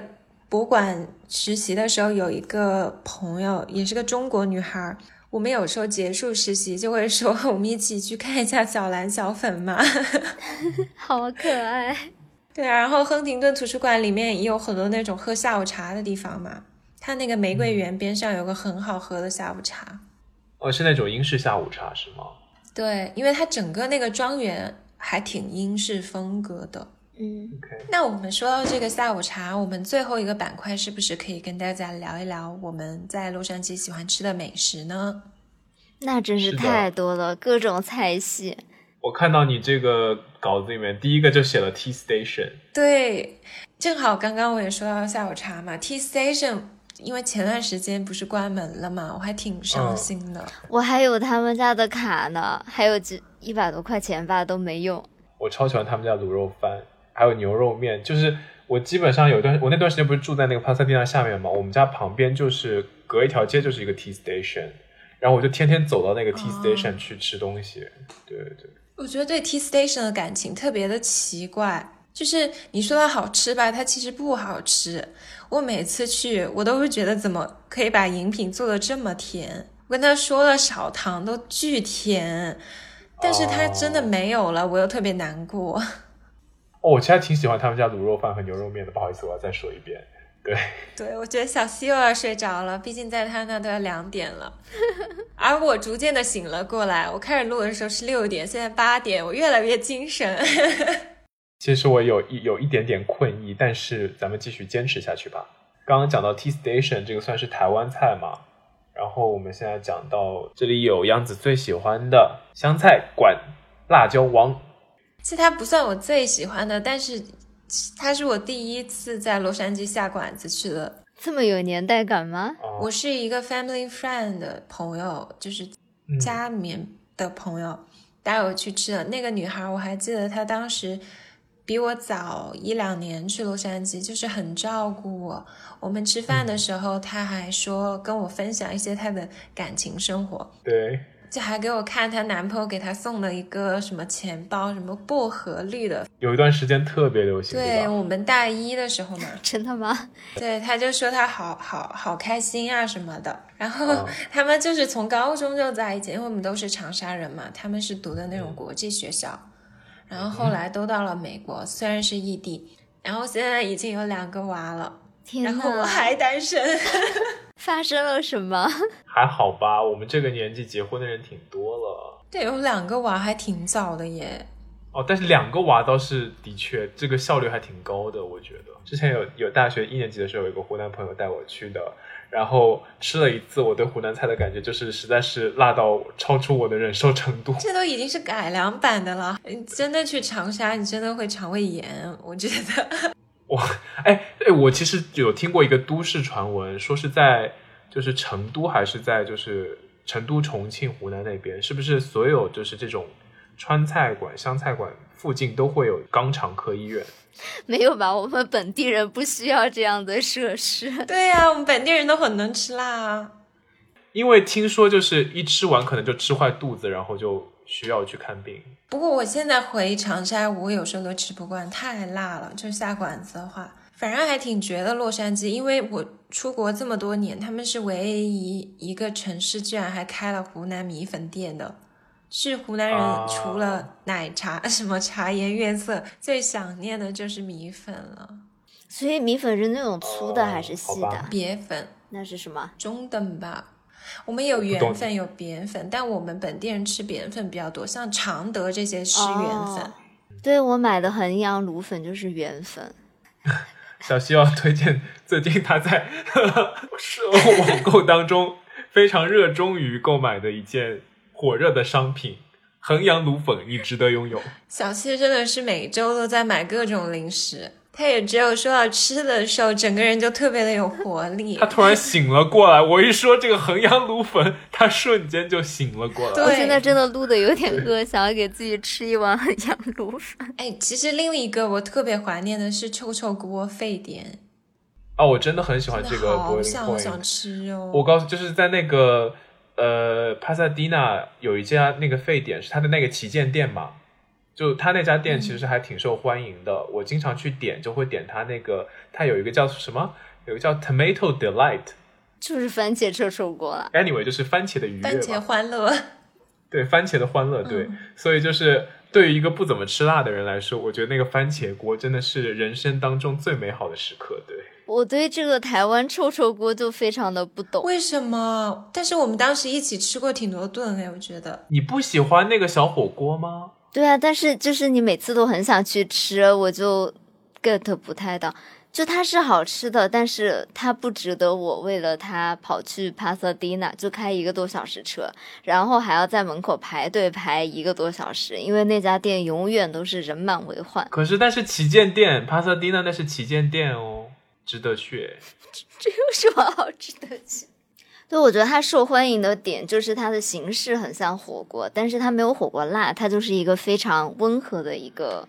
博物馆实习的时候，有一个朋友，也是个中国女孩儿。我们有时候结束实习就会说，我们一起去看一下小蓝小粉嘛。好可爱。对啊，然后亨廷顿图书馆里面也有很多那种喝下午茶的地方嘛。它那个玫瑰园边上有个很好喝的下午茶。哦，是那种英式下午茶是吗？对，因为它整个那个庄园还挺英式风格的。嗯，OK，那我们说到这个下午茶，我们最后一个板块是不是可以跟大家聊一聊我们在洛杉矶喜欢吃的美食呢？那真是太多了，各种菜系。我看到你这个稿子里面，第一个就写了 Tea Station，对，正好刚刚我也说到下午茶嘛，Tea Station，因为前段时间不是关门了嘛，我还挺伤心的。我还有他们家的卡呢，还有几一百多块钱吧都没用。我超喜欢他们家卤肉饭，还有牛肉面。就是我基本上有一段，我那段时间不是住在那个帕萨蒂娜下面嘛，我们家旁边就是隔一条街就是一个 Tea Station，然后我就天天走到那个 Tea Station 去吃东西。对对对，我觉得对 Tea Station 的感情特别的奇怪，就是你说它好吃吧，它其实不好吃。我每次去，我都会觉得怎么可以把饮品做的这么甜？我跟他说了少糖都巨甜，但是它真的没有了，我又特别难过。哦，我其实还挺喜欢他们家卤肉饭和牛肉面的。不好意思，我要再说一遍。对，对，我觉得小西又要睡着了，毕竟在他那都要两点了，而我逐渐的醒了过来。我开始录的时候是六点，现在八点，我越来越精神。其实我有一有一点点困意，但是咱们继续坚持下去吧。刚刚讲到 Tea Station 这个算是台湾菜嘛，然后我们现在讲到这里有杨子最喜欢的香菜馆辣椒王。其实它不算我最喜欢的，但是它是我第一次在洛杉矶下馆子去的。这么有年代感吗？哦我是一个 family friend 的朋友，就是嗯家里面的朋友带我去吃的。那个女孩我还记得，她当时比我早一两年去洛杉矶，就是很照顾我。我们吃饭的时候，她还说跟我分享一些她的感情生活，对，就还给我看她男朋友给她送了一个什么钱包，什么薄荷绿的。有一段时间特别流行，对吧？我们大一的时候嘛，真的吗？对，他就说他好好好开心啊什么的。然后啊他们就是从高中就在一起，因为我们都是长沙人嘛，他们是读的那种国际学校，然后后来都到了美国，虽然是异地，然后现在已经有两个娃了，天然后我，还单身。发生了什么？还好吧，我们这个年纪结婚的人挺多了。对，有两个娃还挺早的耶。哦，但是两个娃倒是的确，这个效率还挺高的，我觉得。之前有有大学一年级的时候，有一个湖南朋友带我去的，然后吃了一次，我对湖南菜的感觉就是实在是辣到超出我的忍受程度。这都已经是改良版的了，你真的去长沙，你真的会肠胃炎，我觉得。哎哎，我其实有听过一个都市传闻，说是在就是成都还是在就是成都、重庆、湖南那边，是不是所有就是这种川菜馆、湘菜馆附近都会有肛肠科医院？没有吧？我们本地人不需要这样的设施。对呀、我们本地人都很能吃辣啊。因为听说就是一吃完可能就吃坏肚子，然后就需要去看病。不过我现在回长沙，我有时候都吃不惯，太辣了。就下馆子的话，反正还挺觉得洛杉矶，因为我出国这么多年，他们是唯一一个城市居然还开了湖南米粉店的。是湖南人啊除了奶茶、什么茶颜悦色，最想念的就是米粉了。所以米粉是那种粗的哦还是细的？别粉那是什么？中等吧。我们有圆粉，有扁粉，但我们本地人吃扁粉比较多，像常德这些是圆粉。哦对我买的衡阳卤粉就是圆粉。小西要推荐最近他在 是网购当中非常热衷于购买的一件火热的商品——衡阳卤粉，你值得拥有。小七真的是每周都在买各种零食，他也只有说到吃的时候，整个人就特别的有活力他。突然醒了过来，我一说这个衡阳卤粉，他瞬间就醒了过来。对我现在真的录的有点饿，想要给自己吃一碗衡阳卤粉。哎，其实另一个我特别怀念的是臭臭锅沸点，啊，我真的很喜欢这个好想好想。吃哦。我告诉，就是在那个呃帕萨迪纳有一家那个沸点是他的那个旗舰店嘛，就他那家店其实还挺受欢迎的。我经常去点，就会点他那个，他有一个叫什么，有一个叫 Tomato Delight。就是番茄臭臭锅了。Anyway，就是番茄的愉悦番茄，欢乐，对番茄的欢乐，对，嗯所以就是对于一个不怎么吃辣的人来说，我觉得那个番茄锅真的是人生当中最美好的时刻，对。我对这个台湾臭臭锅就非常的不懂。为什么？但是我们当时一起吃过挺多顿哎，我觉得。你不喜欢那个小火锅吗？对啊，但是就是你每次都很想去吃，我就 get 不太到。就它是好吃的，但是它不值得我为了它跑去帕萨迪纳，就开一个多小时车，然后还要在门口排队排一个多小时，因为那家店永远都是人满为患。可是，但是旗舰店帕萨迪纳那是旗舰店哦，值得去。这有什么好值得去？对，我觉得它受欢迎的点就是它的形式很像火锅，但是它没有火锅辣，它就是一个非常温和的一个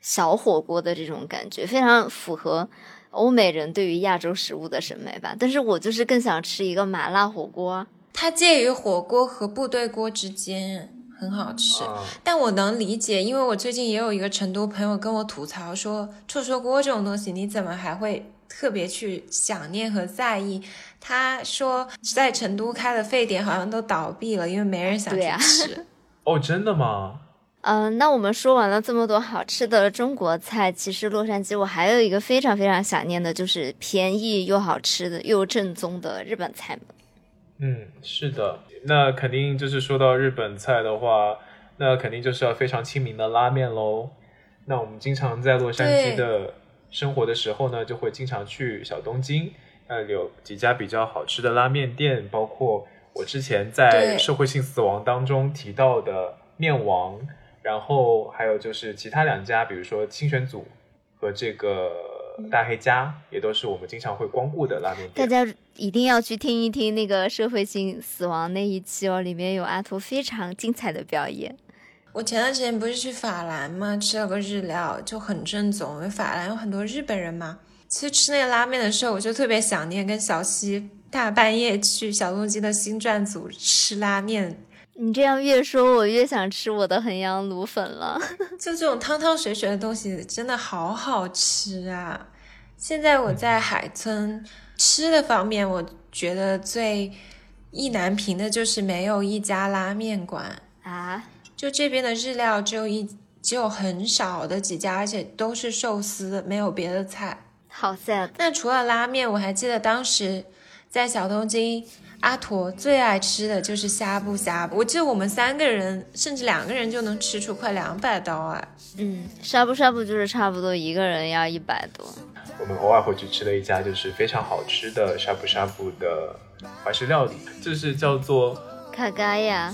小火锅的这种感觉，非常符合欧美人对于亚洲食物的审美吧。但是我就是更想吃一个麻辣火锅。它介于火锅和部队锅之间，很好吃。啊，但我能理解，因为我最近也有一个成都朋友跟我吐槽说，臭臭锅这种东西，你怎么还会特别去想念和在意？他说在成都开的沸点好像都倒闭了，因为没人想去对啊吃。哦，真的吗？嗯、那我们说完了这么多好吃的中国菜，其实洛杉矶我还有一个非常非常想念的，就是便宜又好吃的又正宗的日本菜。嗯，是的。那肯定就是说到日本菜的话，那肯定就是要非常亲民的拉面喽。那我们经常在洛杉矶的生活的时候呢，就会经常去小东京，那里有几家比较好吃的拉面店，包括我之前在社会性死亡当中提到的面王，然后还有就是其他两家，比如说清泉组和这个大黑家，也都是我们经常会光顾的拉面店大。家一定要去听一听那个社会性死亡那一期哦，里面有阿图非常精彩的表演。我前段时间不是去法兰嘛，吃了个日料，就很正宗。因为法兰有很多日本人嘛。其实吃那个拉面的时候，我就特别想念跟小西大半夜去小东基的新撰组吃拉面，你这样越说，我越想吃我的衡阳卤粉了。就这种汤汤水水的东西，真的好好吃啊！现在我在海村吃的方面，我觉得最意难平的就是没有一家拉面馆。啊，就这边的日料只有一只有很少的几家，而且都是寿司，没有别的菜。好 sad。那除了拉面，我还记得当时在小东京，阿驼最爱吃的就是呷哺呷哺。我记得我们三个人甚至两个人就能吃出快两百刀哎。嗯，呷哺呷哺就是差不多一个人要一百多。我们偶尔会去吃的一家就是非常好吃的呷哺呷哺的怀石料理，就是叫做卡嘎呀，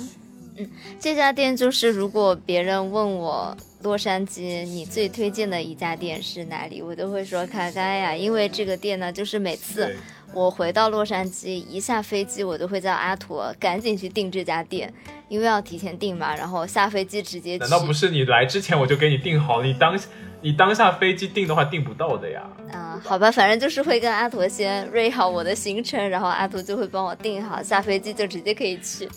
嗯，这家店就是如果别人问我洛杉矶你最推荐的一家店是哪里，我都会说卡嘎呀，因为这个店呢，就是每次我回到洛杉矶一下飞机，我都会叫阿驼赶紧去订这家店，因为要提前订嘛，然后下飞机直接去。难道不是你来之前我就给你订好？你当你当下飞机订的话订不到的呀。嗯、好吧，反正就是会跟阿驼先瑞好我的行程，然后阿驼就会帮我订好，下飞机就直接可以去。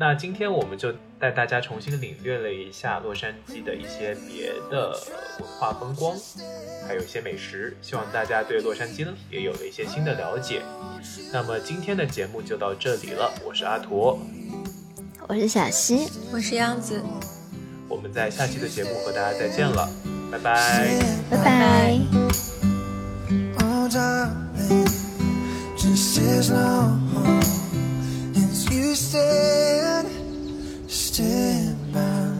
那今天我们就带大家重新领略了一下洛杉矶的一些别的文化风光，还有一些美食，希望大家对洛杉矶呢，也有了一些新的了解。那么今天的节目就到这里了，我是阿驼。我是小溪，我是样子。我们在下期的节目和大家再见了，拜拜拜拜。stand, stand by.